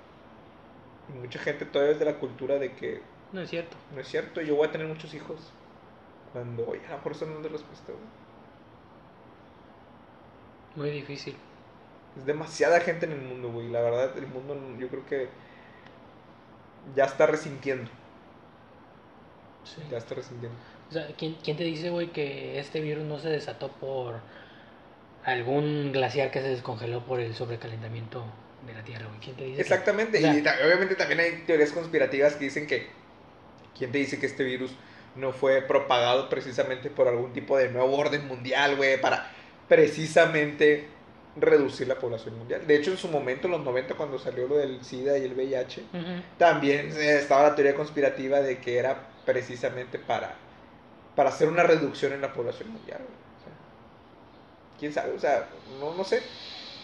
y mucha gente todavía es de la cultura de que No es cierto. no es cierto, yo voy a tener muchos hijos. Cuando, oye, a lo mejor eso no es de respuesta, güey. Muy difícil. Es demasiada gente en el mundo, güey. La verdad, el mundo yo creo que ya está resintiendo. Sí. Ya está resintiendo. O sea, ¿quién, quién te dice, güey, que este virus no se desató por algún glaciar que se descongeló por el sobrecalentamiento de la Tierra, güey? ¿Quién te dice? que- Exactamente. o sea- y obviamente también hay teorías conspirativas que dicen que. ¿Quién te dice que este virus no fue propagado precisamente por algún tipo de nuevo orden mundial, güey? Para precisamente reducir la población mundial. De hecho, en su momento, en los 90, cuando salió lo del SIDA y el VIH. También eh, estaba la teoría conspirativa de que era precisamente para, para hacer una reducción en la población mundial. güey. O sea, ¿Quién sabe? O sea, no, no sé.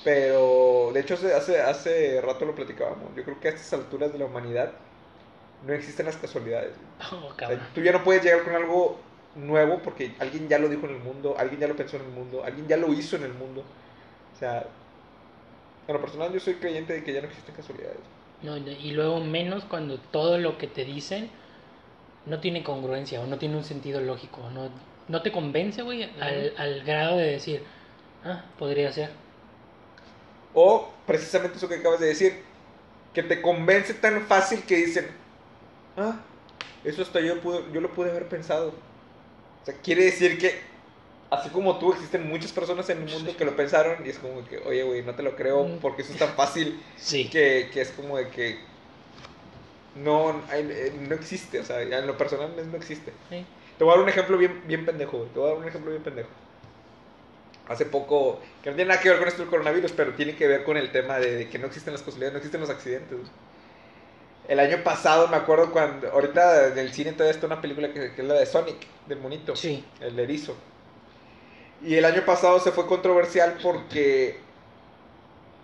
Pero, de hecho, hace, hace, rato lo platicábamos. Yo creo que a estas alturas de la humanidad no existen las casualidades. Oh, O sea, cabrón. tú ya no puedes llegar con algo nuevo porque alguien ya lo dijo en el mundo, alguien ya lo pensó en el mundo, alguien ya lo hizo en el mundo. O sea, en lo personal yo soy creyente de que ya no existen casualidades. No, y y luego menos cuando todo lo que te dicen no tiene congruencia o no tiene un sentido lógico. No, no te convence, güey, al, al grado de decir, ah, podría ser. O precisamente eso que acabas de decir, que te convence tan fácil que dicen, ah, eso hasta yo, pude, yo lo pude haber pensado. O sea, quiere decir que, así como tú, existen muchas personas en el mundo que lo pensaron y es como que, oye, güey, no te lo creo Mm. porque eso es tan fácil Sí. que, que es como de que no, eh, no existe. O sea, en lo personal no existe. Sí. Te voy a dar un ejemplo bien, bien pendejo, güey. Te voy a dar un ejemplo bien pendejo. Hace poco, que no tiene nada que ver con esto del coronavirus, pero tiene que ver con el tema de, de que no existen las posibilidades, no existen los accidentes. güey. El año pasado, me acuerdo cuando, ahorita en el cine todavía está una película que, que es la de Sonic, del monito, Sí. el erizo. Y el año pasado se fue controversial porque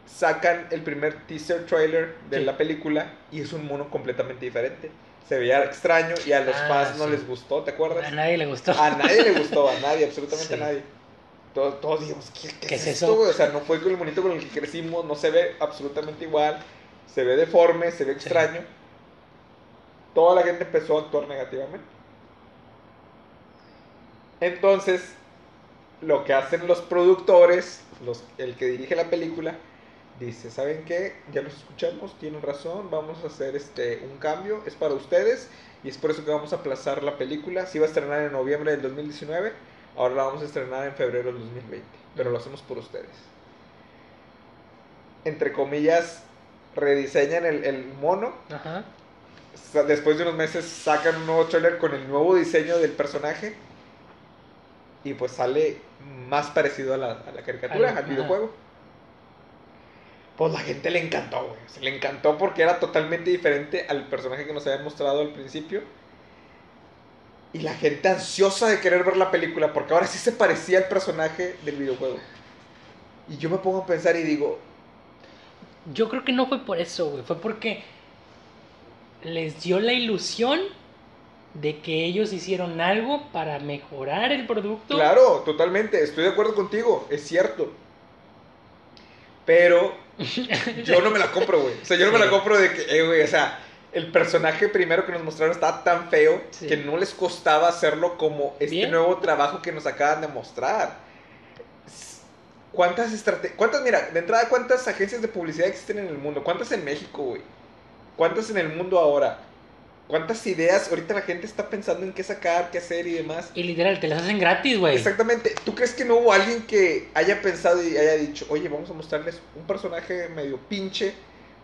sacan el primer teaser trailer de Sí. la película y es un mono completamente diferente. Se veía extraño y a los Ah, fans no sí. les gustó, ¿te acuerdas? A nadie le gustó. A nadie le gustó, a nadie, absolutamente Sí. a nadie. Todos, todos dijimos, ¿qué, qué ¿Qué es, es esto, eso? O sea, no fue con el monito con el que crecimos, no se ve absolutamente igual, se ve deforme, se ve extraño. Toda la gente empezó a actuar negativamente. Entonces, lo que hacen los productores, el que dirige la película, dice, ¿saben qué? Ya los escuchamos, tienen razón, vamos a hacer este un cambio, es para ustedes y es por eso que vamos a aplazar la película. Se iba a estrenar en noviembre del 2019, ahora la vamos a estrenar en febrero del 2020, pero lo hacemos por ustedes. Entre comillas, rediseñan el, el mono, Ajá. Después de unos meses sacan un nuevo trailer con el nuevo diseño del personaje y pues sale más parecido a la, a la caricatura, Al- videojuego. Pues la gente le encantó, güey. O sea, le encantó porque era totalmente diferente al personaje que nos habían mostrado al principio. Y la gente ansiosa de querer ver la película porque ahora sí se parecía al personaje del videojuego. Y yo me pongo a pensar y digo, Yo creo que no fue por eso, güey. Fue porque les dio la ilusión de que ellos hicieron algo para mejorar el producto. Claro, totalmente, estoy de acuerdo contigo, es cierto. Pero yo no me la compro, güey. O sea, yo no me la compro de que, eh, güey, o sea, el personaje primero que nos mostraron estaba tan feo Sí. que no les costaba hacerlo como este Bien. nuevo trabajo que nos acaban de mostrar. ¿Cuántas estrategias? ¿Cuántas, mira, de entrada, cuántas agencias de publicidad existen en el mundo? ¿Cuántas en México, güey? ¿Cuántas en el mundo ahora? ¿Cuántas ideas ahorita la gente está pensando en qué sacar, qué hacer y demás? Y literal, te las hacen gratis, güey. Exactamente. ¿Tú crees que no hubo alguien que haya pensado y haya dicho, oye, vamos a mostrarles un personaje medio pinche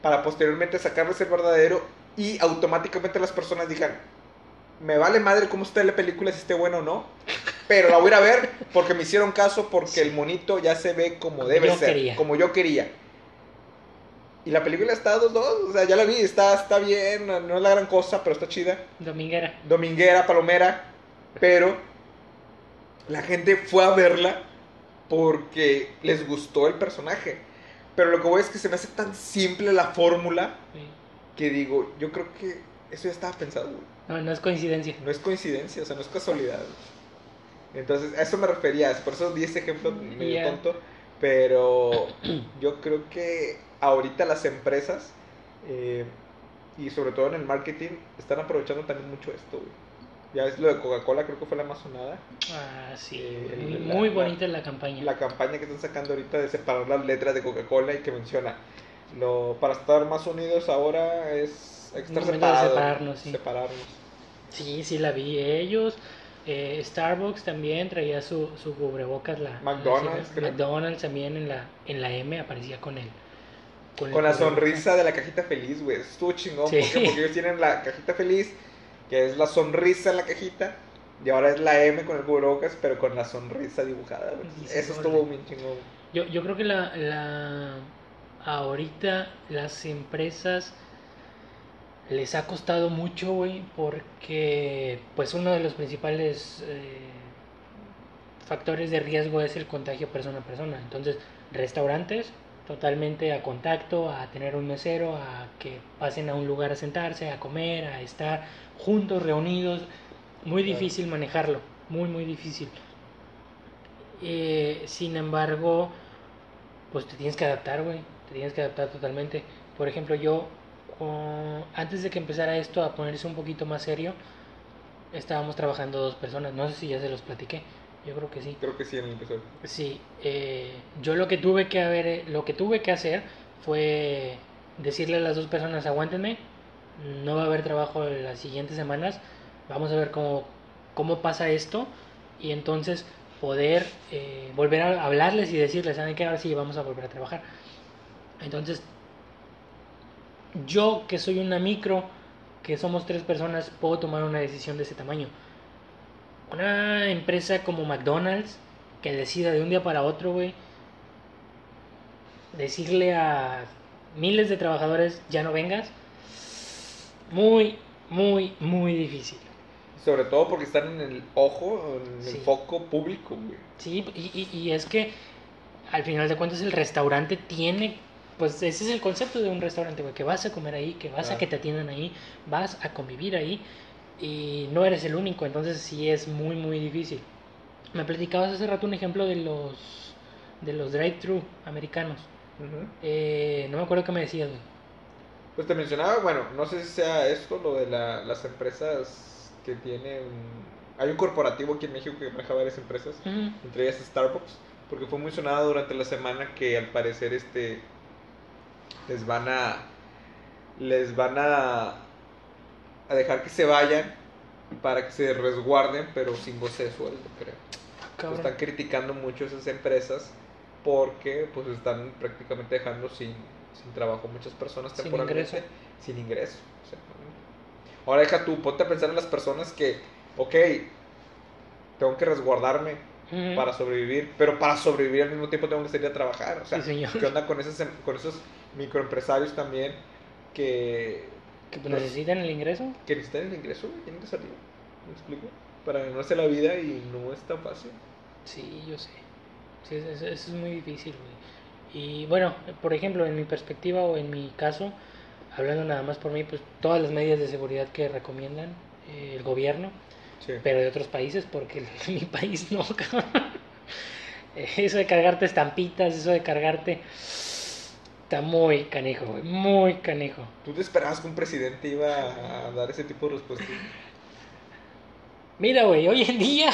para posteriormente sacarles el verdadero y automáticamente las personas digan, me vale madre cómo está la película, si esté bueno o no, pero la voy a ir a ver porque me hicieron caso, porque el monito ya se ve como Como debe yo ser, quería. como yo quería. Y la película está 2-2, o sea, ya la vi, está, está bien, no es la gran cosa, pero está chida Dominguera. dominguera, palomera, pero la gente fue a verla porque les gustó el personaje. Pero lo que voy es que se me hace tan simple la fórmula Sí. que digo, yo creo que eso ya estaba pensado, güey. No, no es coincidencia. No es coincidencia, o sea, no es casualidad. Entonces, a eso me refería, por eso di ese ejemplo medio Ya. tonto, pero yo creo que ahorita las empresas, eh, y sobre todo en el marketing, están aprovechando también mucho esto, güey. Ya ves lo de Coca-Cola, creo que fue la más sonada. Ah, sí. Eh, muy, la- muy la- bonita la campaña. La campaña que están sacando ahorita de separar las letras de Coca-Cola y que menciona, lo, para estar más unidos ahora es hay que estar separados. separarnos, sí. Separarnos. Sí, sí la vi. Ellos, eh, Starbucks también traía su, su cubrebocas. La, McDonald's, la- creo. McDonald's también en la, en la M aparecía con el. Con la sonrisa de la cajita feliz, güey. Estuvo chingón. Sí. Porque ellos tienen la cajita feliz, que es la sonrisa en la cajita. Y ahora es la M con el cubrebocas, pero con la sonrisa dibujada. Sí, Eso estuvo bien chingón. Yo, yo creo que la, la ahorita las empresas les ha costado mucho, güey, porque pues uno de los principales eh, factores de riesgo es el contagio persona a persona. Entonces, restaurantes totalmente a contacto, a tener un mesero, a que pasen a un lugar a sentarse, a comer, a estar juntos, reunidos. Muy difícil manejarlo, muy, muy difícil. Eh, sin embargo, pues te tienes que adaptar, güey. Te tienes que adaptar totalmente. Por ejemplo, yo, antes de que empezara esto a ponerse un poquito más serio, estábamos trabajando dos personas. No sé si ya se los platiqué. Yo creo que sí. Creo que sí en el episodio. Sí, eh, yo lo que tuve que haber, lo que tuve que hacer fue decirle a las dos personas, aguántenme, no va a haber trabajo en las siguientes semanas, vamos a ver cómo, cómo pasa esto y entonces poder eh, volver a hablarles y decirles, ¿saben qué? Ahora sí vamos a volver a trabajar. Entonces, yo que soy una micro, que somos tres personas, puedo tomar una decisión de ese tamaño. Una empresa como McDonald's que decida de un día para otro, güey, decirle a miles de trabajadores ya no vengas, muy, muy, muy difícil. Sobre todo porque están en el ojo, en el foco público, güey. Sí, y, y- y es que al final de cuentas el restaurante tiene, pues ese es el concepto de un restaurante, güey, que vas a comer ahí, que vas a que te atiendan ahí, vas a convivir ahí y no eres el único, entonces sí es muy, muy difícil. Me platicabas hace rato un ejemplo de los, de los drive-thru americanos. Eh, no me acuerdo qué me decías. Pues te mencionaba, bueno, no sé si sea esto, lo de la- las empresas que tienen... Hay un corporativo aquí en México que maneja varias empresas, entre ellas Starbucks, porque fue muy sonado durante la semana que al parecer este les van a les van a a dejar que se vayan para que se resguarden, pero sin goce de sueldo, creo. Están criticando mucho esas empresas porque pues están prácticamente dejando sin, sin trabajo muchas personas Sin temporalmente ingreso. sin ingreso exactamente. Ahora deja tú, ponte a pensar en las personas que, ok, tengo que resguardarme Ujú. para sobrevivir, pero para sobrevivir al mismo tiempo tengo que salir a trabajar. O sea, Sí. ¿qué onda con esos, em- con esos microempresarios también que, Que los- necesitan el ingreso. que necesitan el ingreso y tienen que salir? ¿Me explico? Para ganarse la vida y no es tan fácil. Sí, yo sé. Sí, eso, eso es muy difícil, güey. Y bueno, por ejemplo, en mi perspectiva o en mi caso, hablando nada más por mí, pues todas las medidas de seguridad que recomiendan eh, el gobierno, Sí. pero de otros países, porque en mi país no, cabrón. Eso de cargarte estampitas, eso de cargarte. Está muy canijo, güey. Muy canijo. ¿Tú te esperabas que un presidente iba a dar ese tipo de respuesta? Mira, güey, hoy en día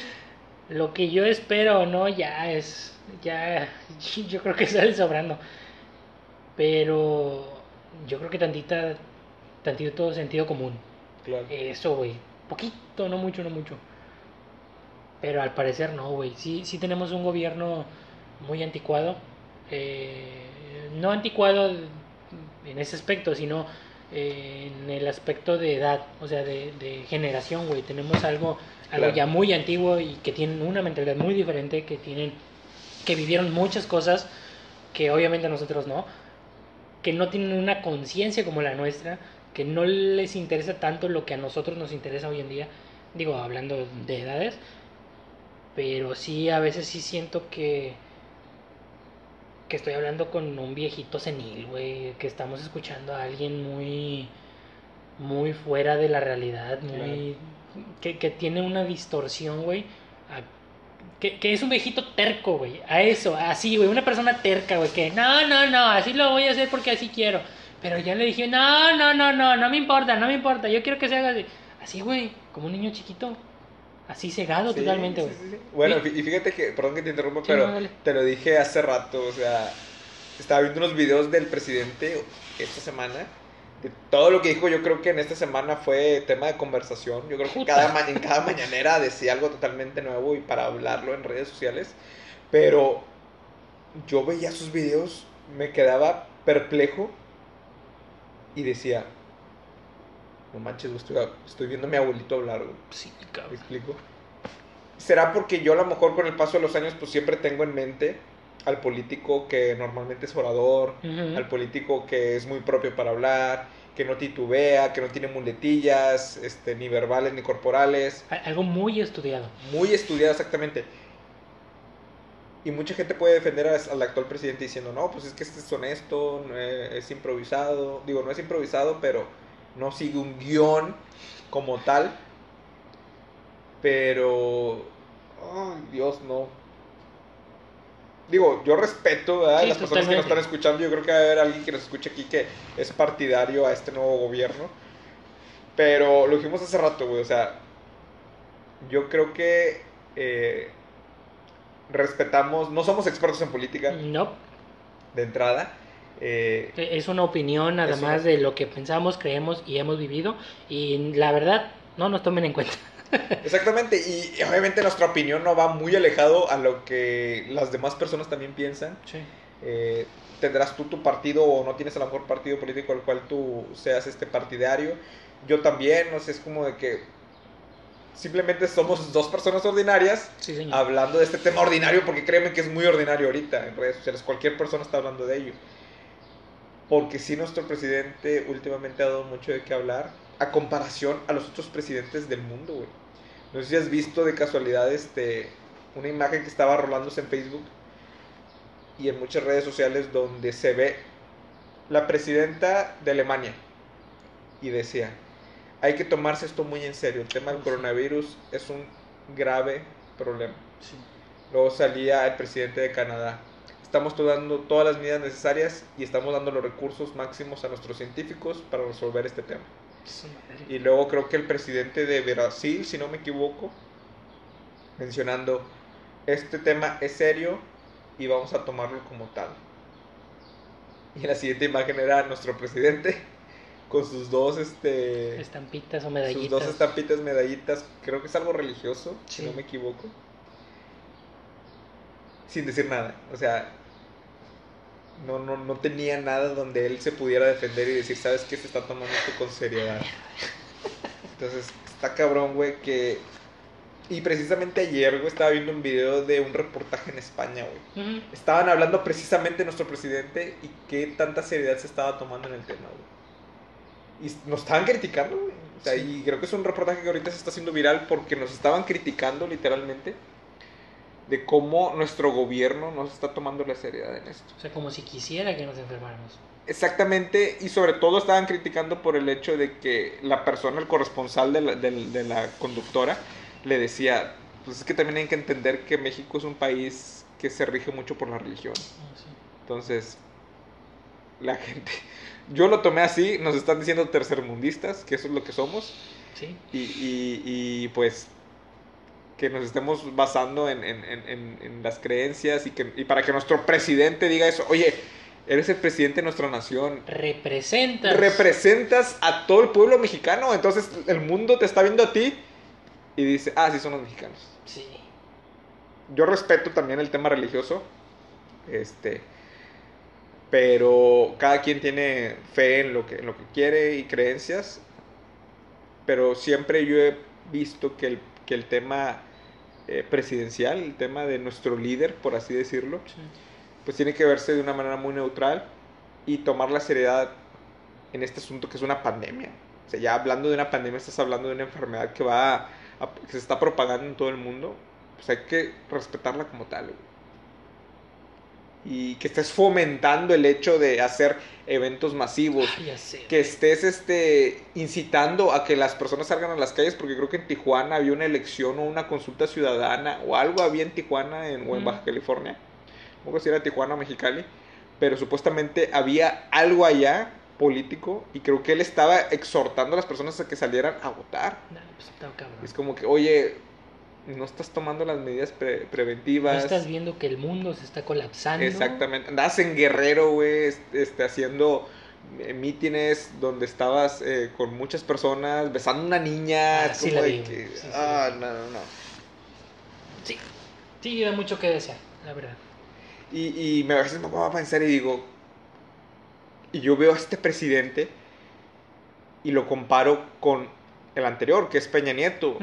lo que yo espero, ¿no? Ya es, ya, yo creo que sale sobrando. Pero yo creo que tantita, tantito sentido común. Claro. Eso, güey. Poquito, no mucho, no mucho. Pero al parecer no, güey. Sí, sí tenemos un gobierno muy anticuado. Eh, no anticuado en ese aspecto, sino eh, en el aspecto de edad, o sea, de, de generación, güey. Tenemos algo, algo Claro. ya muy antiguo y que tienen una mentalidad muy diferente, que tienen, que vivieron muchas cosas que obviamente nosotros no, que no tienen una conciencia como la nuestra, que no les interesa tanto lo que a nosotros nos interesa hoy en día, digo, hablando de edades, pero sí, a veces sí siento que que estoy hablando con un viejito senil, güey, que estamos escuchando a alguien muy muy fuera de la realidad, muy que, que tiene una distorsión, güey, a- que, que es un viejito terco, güey, a eso, así, güey, una persona terca, güey, que no, no, no, así lo voy a hacer porque así quiero. Pero ya le dije, no, no, no, no, no me importa, no me importa, yo quiero que se haga así. Así, güey, como un niño chiquito. Así cegado Sí, totalmente, güey. sí, sí. Bueno, y fíjate que, perdón que te interrumpa, Sí, pero no, te lo dije hace rato, o sea, estaba viendo unos videos del presidente esta semana. De todo lo que dijo, yo creo que en esta semana fue tema de conversación. Yo creo que Puta. cada en cada mañanera decía algo totalmente nuevo y para hablarlo en redes sociales. Pero yo veía sus videos, me quedaba perplejo y decía, no manches, güey, estoy, estoy viendo a mi abuelito hablar, güey. Sí, ¿Me cabrón. explico? ¿Será porque yo a lo mejor con el paso de los años pues siempre tengo en mente al político que normalmente es orador, al político que es muy propio para hablar, que no titubea, que no tiene muletillas, este, ni verbales ni corporales, Algo muy estudiado. muy estudiado exactamente. Y mucha gente puede defender al actual presidente diciendo, no, pues es que este es honesto, no es, es improvisado. Digo, no es improvisado, pero no sigue un guion como tal. Pero, ay, Dios, no. Digo, yo respeto ¿verdad? Sí, las personas que nos están escuchando. Yo creo que va a haber alguien que nos escuche aquí que es partidario a este nuevo gobierno. Pero lo dijimos hace rato, güey. O sea, yo creo que eh, respetamos, no somos expertos en política No, de entrada. Eh, es una opinión nada Es más una- de lo que pensamos, creemos y hemos vivido. Y la verdad, no nos tomen en cuenta. exactamente, y, obviamente nuestra opinión no va muy alejado a lo que las demás personas también piensan. Sí. Eh, tendrás tú tu partido o no tienes a lo mejor partido político al cual tú seas este partidario. Yo también, no sé, es como de que simplemente somos dos personas ordinarias Sí, hablando de este tema ordinario, porque créeme que es muy ordinario ahorita en redes sociales, cualquier persona está hablando de ello. Porque sí, nuestro presidente últimamente ha dado mucho de qué hablar, a comparación a los otros presidentes del mundo, güey. No sé si has visto de casualidad este, una imagen que estaba rolándose en Facebook y en muchas redes sociales donde se ve la presidenta de Alemania y decía, hay que tomarse esto muy en serio, el tema del coronavirus es un grave problema. Sí. Luego salía el presidente de Canadá. Estamos dando todas las medidas necesarias y estamos dando los recursos máximos a nuestros científicos para resolver este tema. Y luego creo que el presidente de Brasil, si no me equivoco, mencionando, este tema es serio y vamos a tomarlo como tal. Y la siguiente imagen era nuestro presidente con sus dos, este, Estampitas o sus medallitas. dos estampitas, medallitas, creo que es algo religioso, si no me equivoco. Sin decir nada, o sea, No, no, no tenía nada donde él se pudiera defender y decir, ¿sabes qué? Se está tomando esto con seriedad. Entonces, está cabrón, güey, que... Y precisamente ayer, güey, estaba viendo un video de un reportaje en España, güey. Estaban hablando precisamente de nuestro presidente y qué tanta seriedad se estaba tomando en el tema, güey. Y nos estaban criticando, güey. O sea, Sí. y creo que es un reportaje que ahorita se está haciendo viral porque nos estaban criticando literalmente de cómo nuestro gobierno no se está tomando la seriedad en esto. O sea, como si quisiera que nos enfermáramos. Exactamente, y sobre todo estaban criticando por el hecho de que la persona, el corresponsal de la, de la conductora, le decía, pues es que también hay que entender que México es un país que se rige mucho por la religión. Ah, sí. Entonces, la gente, yo lo tomé así, nos están diciendo tercermundistas, que eso es lo que somos, Sí. y, y- y, pues que nos estemos basando en, en- en- en- las creencias y, que, y para que nuestro presidente diga eso, oye, eres el presidente de nuestra nación, Representas. representas a todo el pueblo mexicano, entonces el mundo te está viendo a ti y dice, ah, sí son los mexicanos. sí. Yo respeto también el tema religioso, este, pero cada quien tiene fe en lo que, en lo que quiere y creencias, pero siempre yo he visto que el, que el tema eh, presidencial, el tema de nuestro líder, por así decirlo, sí. pues tiene que verse de una manera muy neutral y tomar la seriedad en este asunto que es una pandemia. O sea, ya hablando de una pandemia, estás hablando de una enfermedad que va a- a- que se está propagando en todo el mundo. Pues hay que respetarla como tal. güey. Y que estés fomentando el hecho de hacer eventos masivos. Ah, ya sé. Que estés este, incitando a que las personas salgan a las calles, porque creo que en Tijuana había una elección o una consulta ciudadana, o algo había en Tijuana en, o en. Baja California. No sé si era Tijuana o Mexicali, pero supuestamente había algo allá político y creo que él estaba exhortando a las personas a que salieran a votar. No, pues. Es como que, oye, no estás tomando las medidas pre- No preventivas. estás viendo que el mundo se está colapsando. Exactamente. Andabas en Guerrero, güey, est- este, haciendo eh, mítines donde estabas eh, con muchas personas, besando a una niña. Ah, sí la vi, que, sí, sí, ah, sí. no, no, no. Sí. Sí, da mucho que desear, la verdad. Y, y me, a veces me pongo a pensar y digo, y yo veo a este presidente y lo comparo con el anterior, que es Peña Nieto.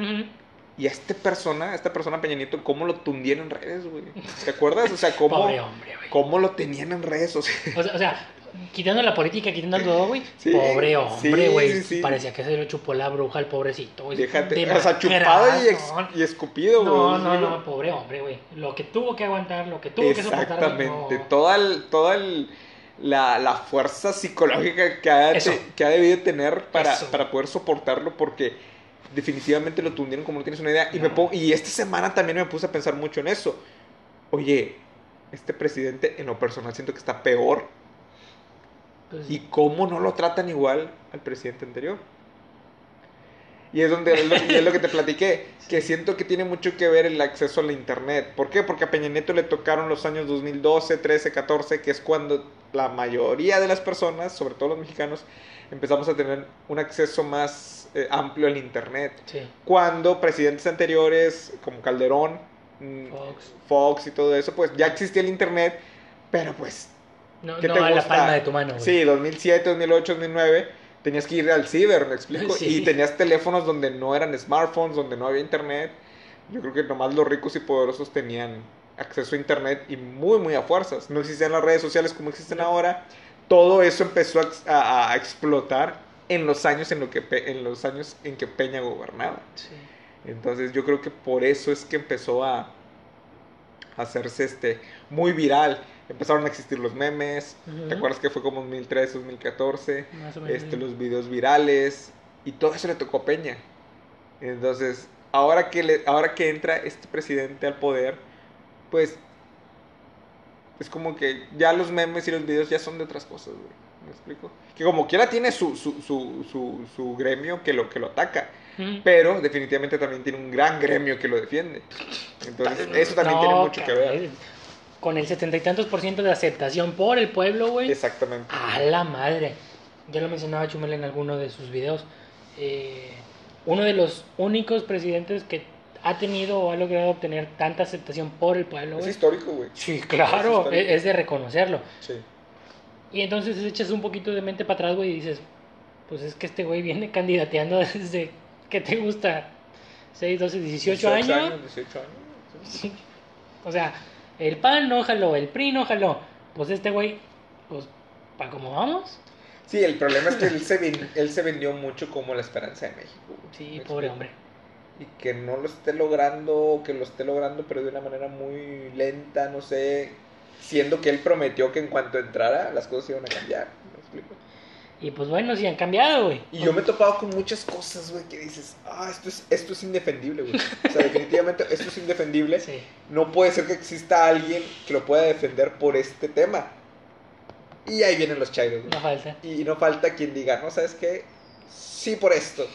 Y a esta persona, a esta persona Peña Nieto, ¿cómo lo tundieron en redes, güey? ¿Te acuerdas? O sea, ¿cómo, Pobre hombre, güey. cómo lo tenían en redes? O sea, O sea, o sea, quitando la política, quitando todo, güey. Sí, pobre hombre, güey. sí, sí. Parecía que se lo chupó la bruja al pobrecito, güey. déjate, o sea, chupado y, ex- y escupido, güey. No, no, no, pobre hombre, güey. Lo que tuvo que aguantar, lo que tuvo que soportar. Exactamente, no. toda, el- toda el- la, la fuerza psicológica que ha, te- que ha debido tener para, Eso. para poder soportarlo porque definitivamente lo tundieron como no tienes una idea. Y, me pongo- y esta semana también me puse a pensar mucho en eso. Oye, este presidente en lo personal siento que está peor. Pues, ¿Y cómo no lo tratan igual al presidente anterior? Y es donde es lo, es lo que te platiqué, que siento que tiene mucho que ver el acceso a la internet. ¿Por qué? Porque a Peña Nieto le tocaron los años 2012, 13, 14, que es cuando la mayoría de las personas, sobre todo los mexicanos, empezamos a tener un acceso más eh, amplio al internet. Sí, Cuando presidentes anteriores, como Calderón, mm, Fox. Fox y todo eso, pues ya existía el internet, pero pues No, ¿Qué no te a la palma de tu mano, güey. Sí, 2007, 2008, 2009, tenías que ir al ciber, ¿me explico? Sí. Y tenías teléfonos donde no eran smartphones, donde no había internet. Yo creo que nomás los ricos y poderosos tenían acceso a internet y muy, muy a fuerzas. No existían las redes sociales como existen ahora. Todo eso empezó a, ex- a- a explotar en los años en, lo que, en los años en que Peña gobernaba. Sí. Entonces yo creo que por eso es que empezó a, a hacerse este muy viral. Empezaron a existir los memes. Ujú. ¿Te acuerdas que fue como 2013, 2014? Más o menos. Este, los videos virales. Y todo eso le tocó a Peña. Entonces, ahora que, le, ahora que entra este presidente al poder, pues es como que ya los memes y los videos ya son de otras cosas, güey. ¿Me explico? Que como quiera tiene su, su, su, su, su gremio que lo, que lo ataca. Pero definitivamente también tiene un gran gremio que lo defiende. Entonces, eso también No, tiene mucho que ver. Con el setenta y tantos por ciento de aceptación por el pueblo, güey. Exactamente. A la madre. Ya lo mencionaba Chumel en alguno de sus videos. Eh, uno de los únicos presidentes que ha tenido o ha logrado obtener tanta aceptación por el pueblo, Es güey. histórico, güey. Sí, Es claro, es, es de reconocerlo. Sí. Y entonces echas un poquito de mente para atrás, güey, y dices, pues es que este güey viene candidateando desde que te gusta 6, 12, 18, años. 18 años. Sí. O sea, el PAN no jaló, el PRI no jaló. Pues este güey, pues, ¿para cómo vamos? Sí, el problema es que él se, ven- él se vendió mucho como la esperanza de México. güey. Sí, ¿Me pobre hombre. Y que no lo esté logrando, que lo esté logrando, pero de una manera muy lenta, no sé. Siendo que él prometió que en cuanto entrara, las cosas iban a cambiar. ¿Me explico? Y pues bueno, sí han cambiado, güey. Y yo me he topado con muchas cosas, güey, que dices, ah, esto es, esto es indefendible, güey. O sea, definitivamente esto es indefendible. Sí. No puede ser que exista alguien que lo pueda defender por este tema. Y ahí vienen los chairos, güey. No falta. Y no falta quien diga, no, ¿sabes qué? Sí por esto.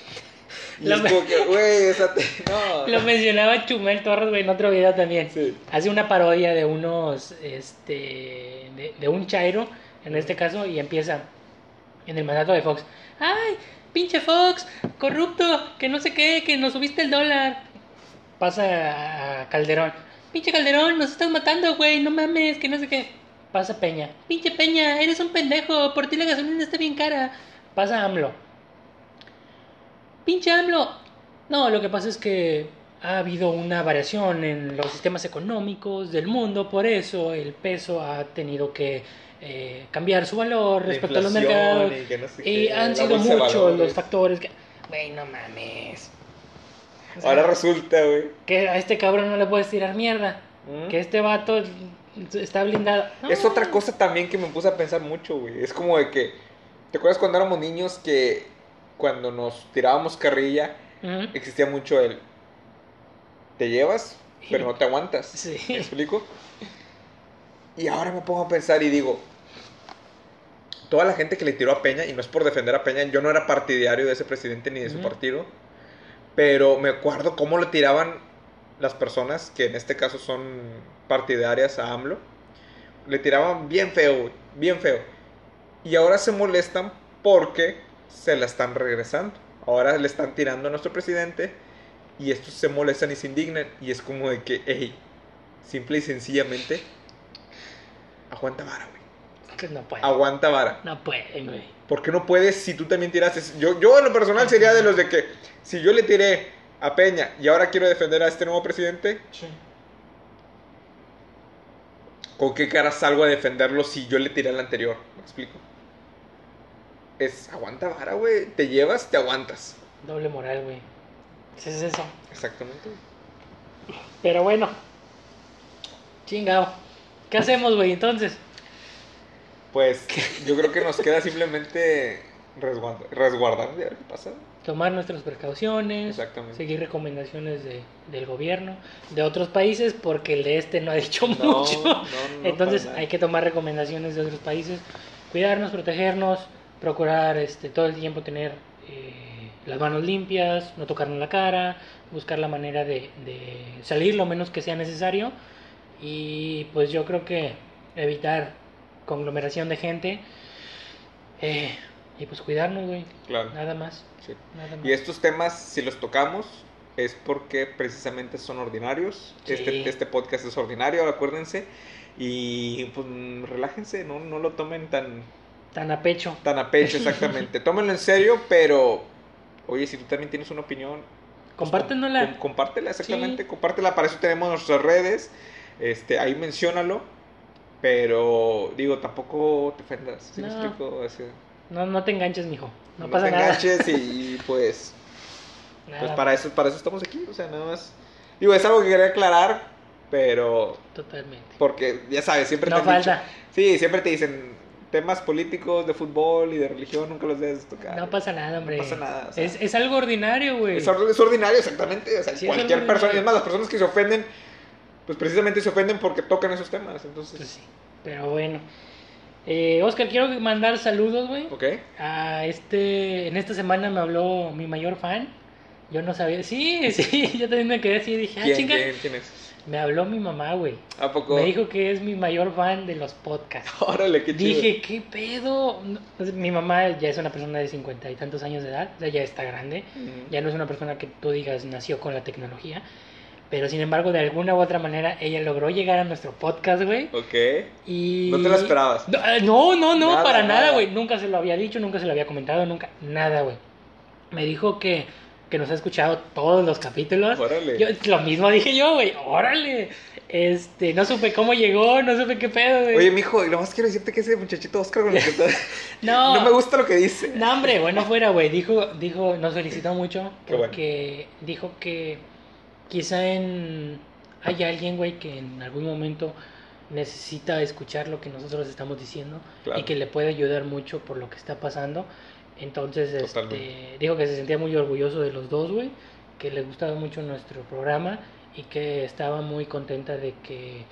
Y Lo es como que, güey, esa te- no. Lo mencionaba Chumel Torres, güey, en otro video también. Sí. Hace una parodia de unos, este, de, de un chairo, en este caso, y empieza en el mandato de Fox. ¡Ay, pinche Fox, corrupto, que no sé qué, que nos subiste el dólar! Pasa a Calderón. Pinche Calderón, nos estás matando, güey, no mames, que no sé qué. Pasa Peña. Pinche Peña, eres un pendejo, por ti la gasolina está bien cara. Pasa AMLO. Pinche AMLO. No, lo que pasa es que ha habido una variación en los sistemas económicos del mundo, por eso el peso ha tenido que eh, cambiar su valor respecto a los mercados. Y, que no sé Y qué, han sido muchos los factores que... Güey, no mames. O sea, Ahora resulta, güey. que a este cabrón no le puedes tirar mierda. ¿Mm? Que este vato está blindado. No. Es otra cosa también que me puse a pensar mucho, güey. Es como de que, ¿te acuerdas cuando éramos niños que cuando nos tirábamos carrilla existía mucho el te llevas, pero no te aguantas? Sí. ¿Me explico? Y ahora me pongo a pensar y digo, toda la gente que le tiró a Peña, y no es por defender a Peña, yo no era partidario de ese presidente ni de su partido, pero me acuerdo cómo le tiraban las personas, que en este caso son partidarias a AMLO, le tiraban bien feo, bien feo. Y ahora se molestan porque se la están regresando. Ahora le están tirando a nuestro presidente y estos se molestan y se indignan. Y es como de que, hey, simple y sencillamente, aguanta vara, güey. Que no pueden. Aguanta vara. No pueden, güey. ¿Por qué no puedes si tú también tiraste? Yo, yo en lo personal sería de los de que si yo le tiré a Peña y ahora quiero defender a este nuevo presidente, ¿con qué cara salgo a defenderlo si yo le tiré al anterior? ¿Me explico? Es aguanta vara, güey. Te llevas, te aguantas. Doble moral, güey. Es eso. Exactamente. Pero bueno. Chingado. ¿Qué hacemos, güey, entonces? Pues yo creo que nos queda simplemente resguardar, a ver qué pasa. Tomar nuestras precauciones. Exactamente. Seguir recomendaciones de, del gobierno, de otros países, porque el de este no ha dicho No, mucho. no, no, Entonces hay que tomar recomendaciones de otros países. Cuidarnos, protegernos, procurar este, todo el tiempo tener eh, las manos limpias, no tocarnos la cara, buscar la manera de, de salir lo menos que sea necesario. Y pues yo creo que evitar conglomeración de gente. eh, y pues cuidarnos, güey. Claro. Nada más. sí. Nada más. Y estos temas, si los tocamos, es porque precisamente son ordinarios. Sí. Este, este podcast es ordinario, acuérdense. Y pues relájense, no, no lo tomen tan, Tan a pecho. tan a pecho exactamente. Tómenlo en serio, pero oye, si tú también tienes una opinión, pues, Compártenosla. com- compártela exactamente, Sí. compártela, para eso tenemos nuestras redes. Este, ahí menciónalo. Pero digo, tampoco te ofendas. ¿sí me No. explico? Así, No, no te enganches, mijo. No, no pasa te nada. enganches y pues Nada, Pues para eso, para eso estamos aquí, o sea, nada más. Digo, es algo que quería aclarar, pero Totalmente. porque ya sabes, siempre No te dicho- falta. sí, siempre te dicen temas políticos, de fútbol y de religión, nunca los debes tocar. No pasa nada, hombre. No pasa nada, o sea. es, es algo ordinario, güey. es, es ordinario, exactamente. O sea, Sí, cualquier persona, ordinario. es más, las personas que se ofenden, pues precisamente se ofenden porque tocan esos temas. Entonces, Pues sí. Pero bueno. Eh, Oscar, quiero mandar saludos, güey. ¿ok? A este. En esta semana me habló mi mayor fan. Yo no sabía. Sí, sí. Yo también me quedé así y dije, ah, ¿Quién, chinga. quién, quién es? Me habló mi mamá, güey. ¿A poco? Me dijo que es mi mayor fan de los podcasts. Órale, qué chido. Dije, ¿qué pedo? Mi mamá ya es una persona de cincuenta y tantos años de edad, o sea, ya está grande. Ya no es una persona que tú digas nació con la tecnología. Pero sin embargo, de alguna u otra manera, ella logró llegar a nuestro podcast, güey. Ok. Y... ¿No te lo esperabas? No, eh, No, no, Nada, para nada, nada. güey. Nunca se lo había dicho, nunca se lo había comentado, nunca. Nada, güey. Me dijo que, que nos ha escuchado todos los capítulos. Órale. Yo, lo mismo dije yo, güey. Órale. Este, no supe cómo llegó, no supe qué pedo, güey. Oye, mijo, y lo más quiero decirte que ese muchachito Oscar con el que está... no, No me gusta lo que dice. No, hombre, bueno, fuera, güey. Dijo, dijo, nos felicitó mucho bueno. porque dijo que quizá en hay alguien, güey, que en algún momento necesita escuchar lo que nosotros estamos diciendo Claro. y que le puede ayudar mucho por lo que está pasando. Entonces, este, dijo que se sentía muy orgulloso de los dos, güey, que le gustaba mucho nuestro programa y que estaba muy contenta de que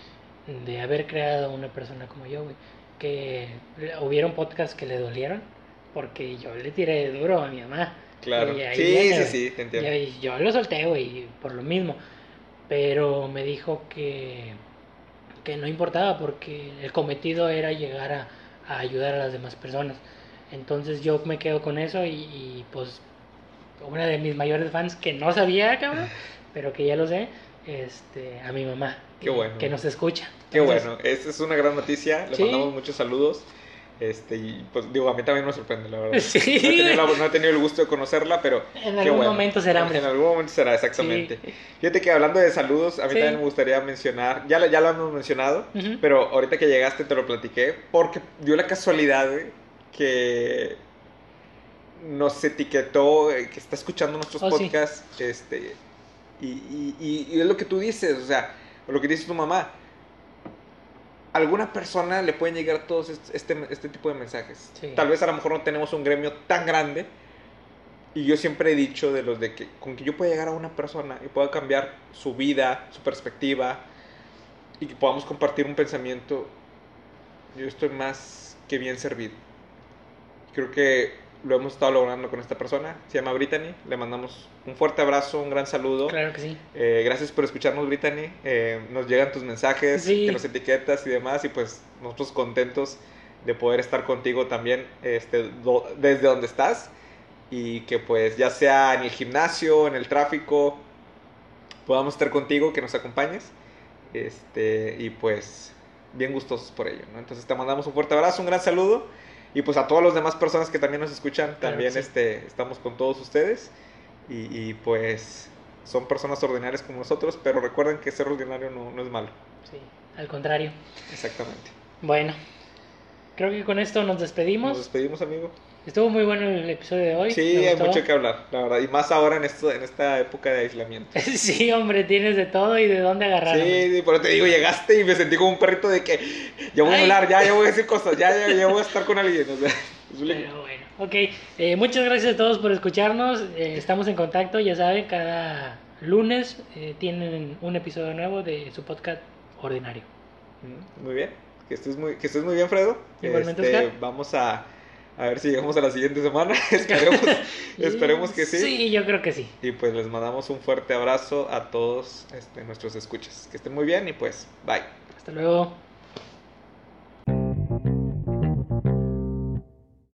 de haber creado una persona como yo, güey, que hubieron podcasts que le dolieron porque yo le tiré duro a mi mamá. Claro. Y ahí Sí, viene, sí, sí, te entiendo. Y yo lo solté, güey, por lo mismo. Pero me dijo que, que no importaba porque el cometido era llegar a, a ayudar a las demás personas. Entonces yo me quedo con eso y, y, pues una de mis mayores fans que no sabía, cabrón, pero que ya lo sé, este, a mi mamá. Qué bueno. Que nos escucha. Qué Entonces, bueno, esa es una gran noticia. Le Sí. mandamos muchos saludos. Este, y pues digo, a mí también me sorprende, la verdad. Sí. No, he tenido, no he tenido el gusto de conocerla, pero. En qué algún bueno. momento será, hombre. En algún momento será, exactamente. Sí. Fíjate que hablando de saludos, a mí Sí. también me gustaría mencionar, ya, ya lo hemos mencionado, Ujú. pero ahorita que llegaste te lo platiqué, porque dio la casualidad güey, que nos etiquetó, eh, que está escuchando nuestros Oh, sí. podcasts, este, y, y- y- y es lo que tú dices, o sea, lo que dice tu mamá. Alguna persona le pueden llegar todos est- este, este tipo de mensajes. Sí. Tal vez a lo mejor no tenemos un gremio tan grande. Y yo siempre he dicho de los de que con que yo pueda llegar a una persona y pueda cambiar su vida, su perspectiva, y que podamos compartir un pensamiento, yo estoy más que bien servido. Creo que lo hemos estado logrando con esta persona. Se llama Brittany. Le mandamos un fuerte abrazo, un gran saludo. Claro que sí. Eh, gracias por escucharnos, Brittany. Eh, nos llegan tus mensajes, Sí. que nos etiquetas y demás. Y pues nosotros contentos de poder estar contigo también este, do- desde donde estás. Y que pues ya sea en el gimnasio, en el tráfico, podamos estar contigo, que nos acompañes. Este, y pues bien gustosos por ello. ¿no? Entonces te mandamos un fuerte abrazo, un gran saludo. Y pues a todas las demás personas que también nos escuchan, también sí. este, estamos con todos ustedes. Y, y, pues son personas ordinarias como nosotros, pero recuerden que ser ordinario no, no es malo. Sí, al contrario. Exactamente. Bueno, creo que con esto nos despedimos. Nos despedimos, amigo. Estuvo muy bueno el episodio de hoy. Sí, hay mucho que hablar, la verdad. Y más ahora en, esto, en esta época de aislamiento. sí, hombre, tienes de todo y de dónde agarrar. Sí, sí, pero te digo, llegaste y me sentí como un perrito de que ya voy a hablar, ya, ya voy a decir cosas, ya, ya, ya voy a estar con alguien. O sea, es un- Pero bueno, ok. Eh, muchas gracias a todos por escucharnos. Eh, estamos en contacto, ya saben, cada lunes eh, tienen un episodio nuevo de su podcast ordinario. Mm, Muy bien, que estés muy, que estés muy bien, Fredo. Igualmente, Este, Oscar. vamos a, a ver si llegamos a la siguiente semana. esperemos, esperemos que sí. Sí, yo creo que sí. Y pues les mandamos un fuerte abrazo a todos este, nuestros escuchas. Que estén muy bien y pues, bye. Hasta luego.